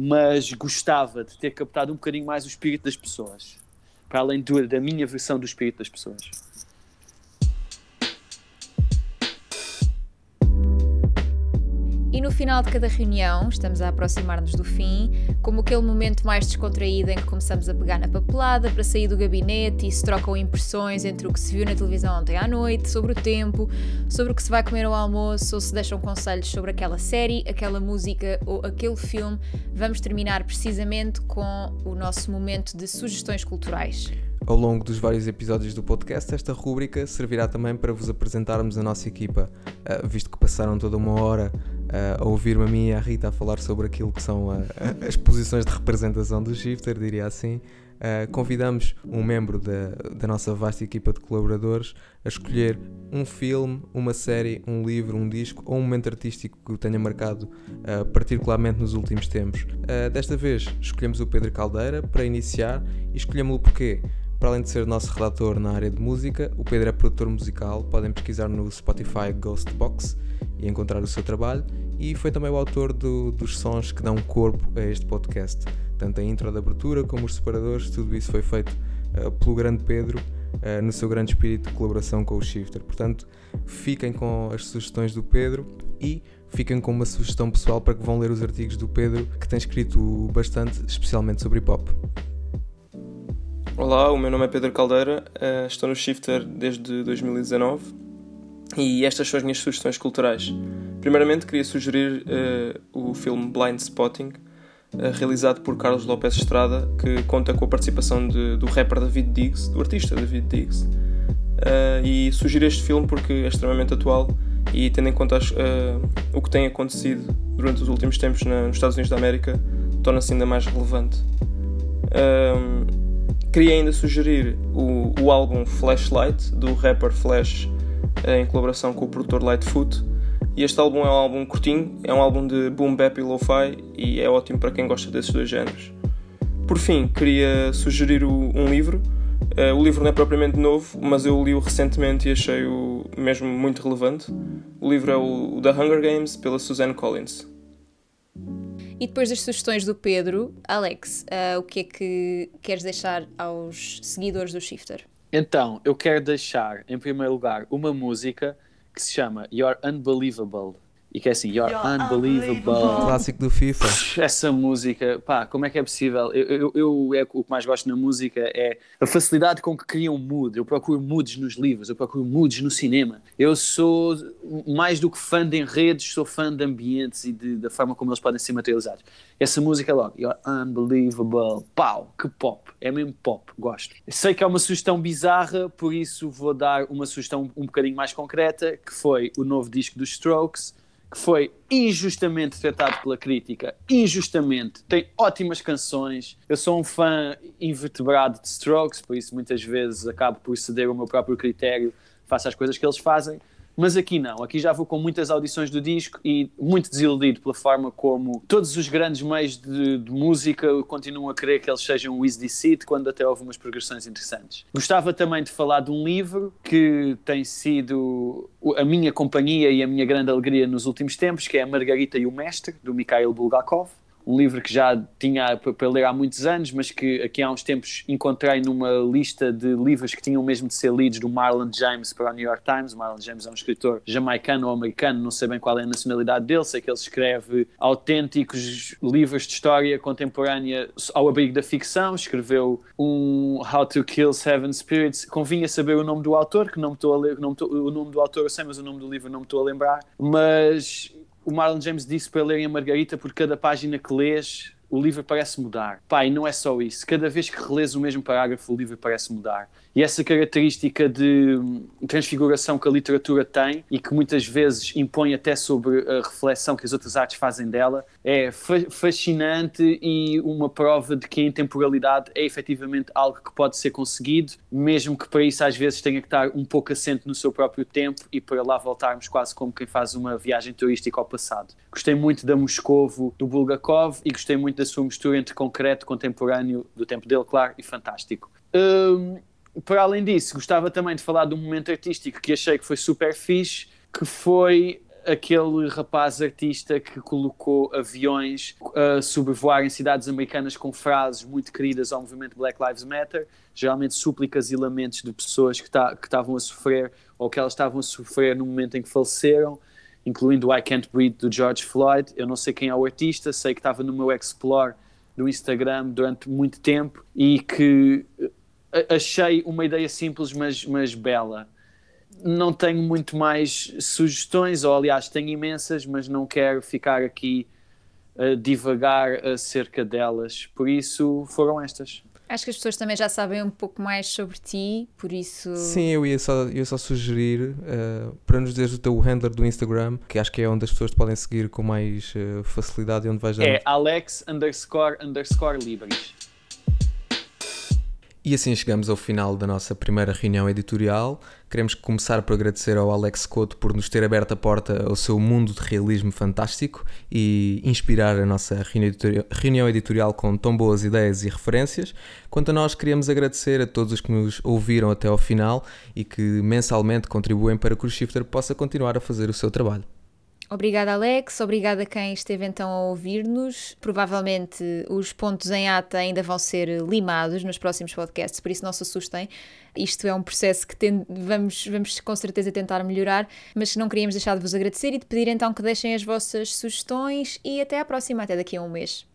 mas gostava de ter captado um bocadinho mais o espírito das pessoas, para além do, da minha versão do espírito das pessoas. E no final de cada reunião, estamos a aproximar-nos do fim, como aquele momento mais descontraído em que começamos a pegar na papelada para sair do gabinete e se trocam impressões entre o que se viu na televisão ontem à noite, sobre o tempo, sobre o que se vai comer ao almoço, ou se deixam conselhos sobre aquela série, aquela música ou aquele filme, vamos terminar precisamente com o nosso momento de sugestões culturais. Ao longo dos vários episódios do podcast, esta rúbrica servirá também para vos apresentarmos a nossa equipa, uh, visto que passaram toda uma hora a ouvir-me a mim e a Rita a falar sobre aquilo que são uh, as posições de representação do Shifter, diria assim. convidamos um membro da, da nossa vasta equipa de colaboradores a escolher um filme, uma série, um livro, um disco ou um momento artístico que o tenha marcado particularmente nos últimos tempos. desta vez escolhemos o Pedro Caldeira para iniciar e escolhemos-lo porquê? Para além de ser nosso redator na área de música, o Pedro é produtor musical. Podem pesquisar no Spotify Ghostbox e encontrar o seu trabalho. E foi também o autor do, dos sons que dão corpo a este podcast. Tanto a intro da abertura como os separadores, tudo isso foi feito uh, pelo grande Pedro uh, no seu grande espírito de colaboração com o Shifter. Portanto, fiquem com as sugestões do Pedro e fiquem com uma sugestão pessoal para que vão ler os artigos do Pedro, que tem escrito bastante, especialmente sobre hip hop. Olá, o meu nome é Pedro Caldeira, uh, estou no Shifter desde 2019 e estas são as minhas sugestões culturais. Primeiramente, queria sugerir uh, o filme Blind Spotting, uh, realizado por Carlos Lopes Estrada, que conta com a participação de, do rapper David Diggs, do artista David Diggs. e sugiro este filme porque é extremamente atual e, tendo em conta as, o que tem acontecido durante os últimos tempos na, nos Estados Unidos da América, torna-se ainda mais relevante. Queria ainda sugerir o, o álbum Flashlight do rapper Flash em colaboração com o produtor Lightfoot. E este álbum é um álbum curtinho, é um álbum de boom bap e lo-fi e é ótimo para quem gosta desses dois géneros. Por fim, queria sugerir um livro. Uh, o livro não é propriamente novo, mas eu li-o recentemente e achei-o mesmo muito relevante. O livro é o The Hunger Games, pela Suzanne Collins. E depois das sugestões do Pedro, Alex, uh, o que é que queres deixar aos seguidores do Shifter? Então, eu quero deixar, em primeiro lugar, uma música que se chama You're Unbelievable e que é assim, You're, You're unbelievable. unbelievable. Clássico do FIFA. Essa música, pá, como é que é possível? Eu, eu, eu é, o que mais gosto na música é a facilidade com que criam um mood. Eu procuro moods nos livros, eu procuro moods no cinema. Eu sou mais do que fã de enredos, sou fã de ambientes e de, da forma como eles podem ser materializados. Essa música logo, You're unbelievable. Pau, que pop. É mesmo pop, gosto. Sei que é uma sugestão bizarra, por isso vou dar uma sugestão um bocadinho mais concreta, que foi o novo disco dos Strokes que foi injustamente tratado pela crítica, injustamente, tem ótimas canções. Eu sou um fã invertebrado de Strokes, por isso muitas vezes acabo por ceder o meu próprio critério face às coisas que eles fazem. Mas aqui não, aqui já vou com muitas audições do disco e muito desiludido pela forma como todos os grandes meios de, de música continuam a querer que eles sejam o Easy Seat, quando até houve umas progressões interessantes. Gostava também de falar de um livro que tem sido a minha companhia e a minha grande alegria nos últimos tempos, que é A Margarita e o Mestre, do Mikhail Bulgakov um livro que já tinha para ler há muitos anos, mas que aqui há uns tempos encontrei numa lista de livros que tinham mesmo de ser lidos do Marlon James para o New York Times. O Marlon James é um escritor jamaicano ou americano, não sei bem qual é a nacionalidade dele, sei que ele escreve autênticos livros de história contemporânea ao abrigo da ficção, escreveu um How to Kill Seven Spirits. Convinha saber o nome do autor, que não me estou a ler, não estou, o nome do autor eu sei, mas o nome do livro não me estou a lembrar. Mas o Marlon James disse para lerem a Margarita por cada página que lês o livro parece mudar. Pai, não é só isso. Cada vez que relês o mesmo parágrafo, o livro parece mudar. E essa característica de transfiguração que a literatura tem e que muitas vezes impõe até sobre a reflexão que as outras artes fazem dela é fascinante e uma prova de que a intemporalidade é efetivamente algo que pode ser conseguido, mesmo que para isso às vezes tenha que estar um pouco assente no seu próprio tempo e para lá voltarmos quase como quem faz uma viagem turística ao passado. Gostei muito da Moscovo do Bulgakov e gostei muito da sua mistura entre concreto, contemporâneo, do tempo dele, claro, e fantástico. Um, para além disso, gostava também de falar de um momento artístico que achei que foi super fixe, que foi aquele rapaz artista que colocou aviões a sobrevoar em cidades americanas com frases muito queridas ao movimento Black Lives Matter, geralmente súplicas e lamentos de pessoas que estavam a sofrer ou que elas estavam a sofrer no momento em que faleceram, incluindo I Can't Breathe do George Floyd. Eu não sei quem é o artista, sei que estava no meu Explore do Instagram durante muito tempo e que achei uma ideia simples, mas, mas bela. Não tenho muito mais sugestões, ou aliás, tenho imensas, mas não quero ficar aqui a divagar acerca delas. Por isso, foram estas. Acho que as pessoas também já sabem um pouco mais sobre ti, por isso. Sim, eu ia só, ia só sugerir uh, para nos dizeres o teu handler do Instagram, que acho que é onde as pessoas te podem seguir com mais uh, facilidade e onde vais É Alex underscore underscore Libris. E assim chegamos ao final da nossa primeira reunião editorial. Queremos começar por agradecer ao Alex Couto por nos ter aberto a porta ao seu mundo de realismo fantástico e inspirar a nossa reunião editorial com tão boas ideias e referências. Quanto a nós, queríamos agradecer a todos os que nos ouviram até ao final e que mensalmente contribuem para que o Shifter possa continuar a fazer o seu trabalho. Obrigada, Alex. Obrigada a quem esteve então a ouvir-nos. Provavelmente os pontos em ata ainda vão ser limados nos próximos podcasts, por isso não se assustem. Isto é um processo que tem, vamos, vamos com certeza tentar melhorar, mas não queríamos deixar de vos agradecer e de pedir então que deixem as vossas sugestões e até à próxima, até daqui a um mês.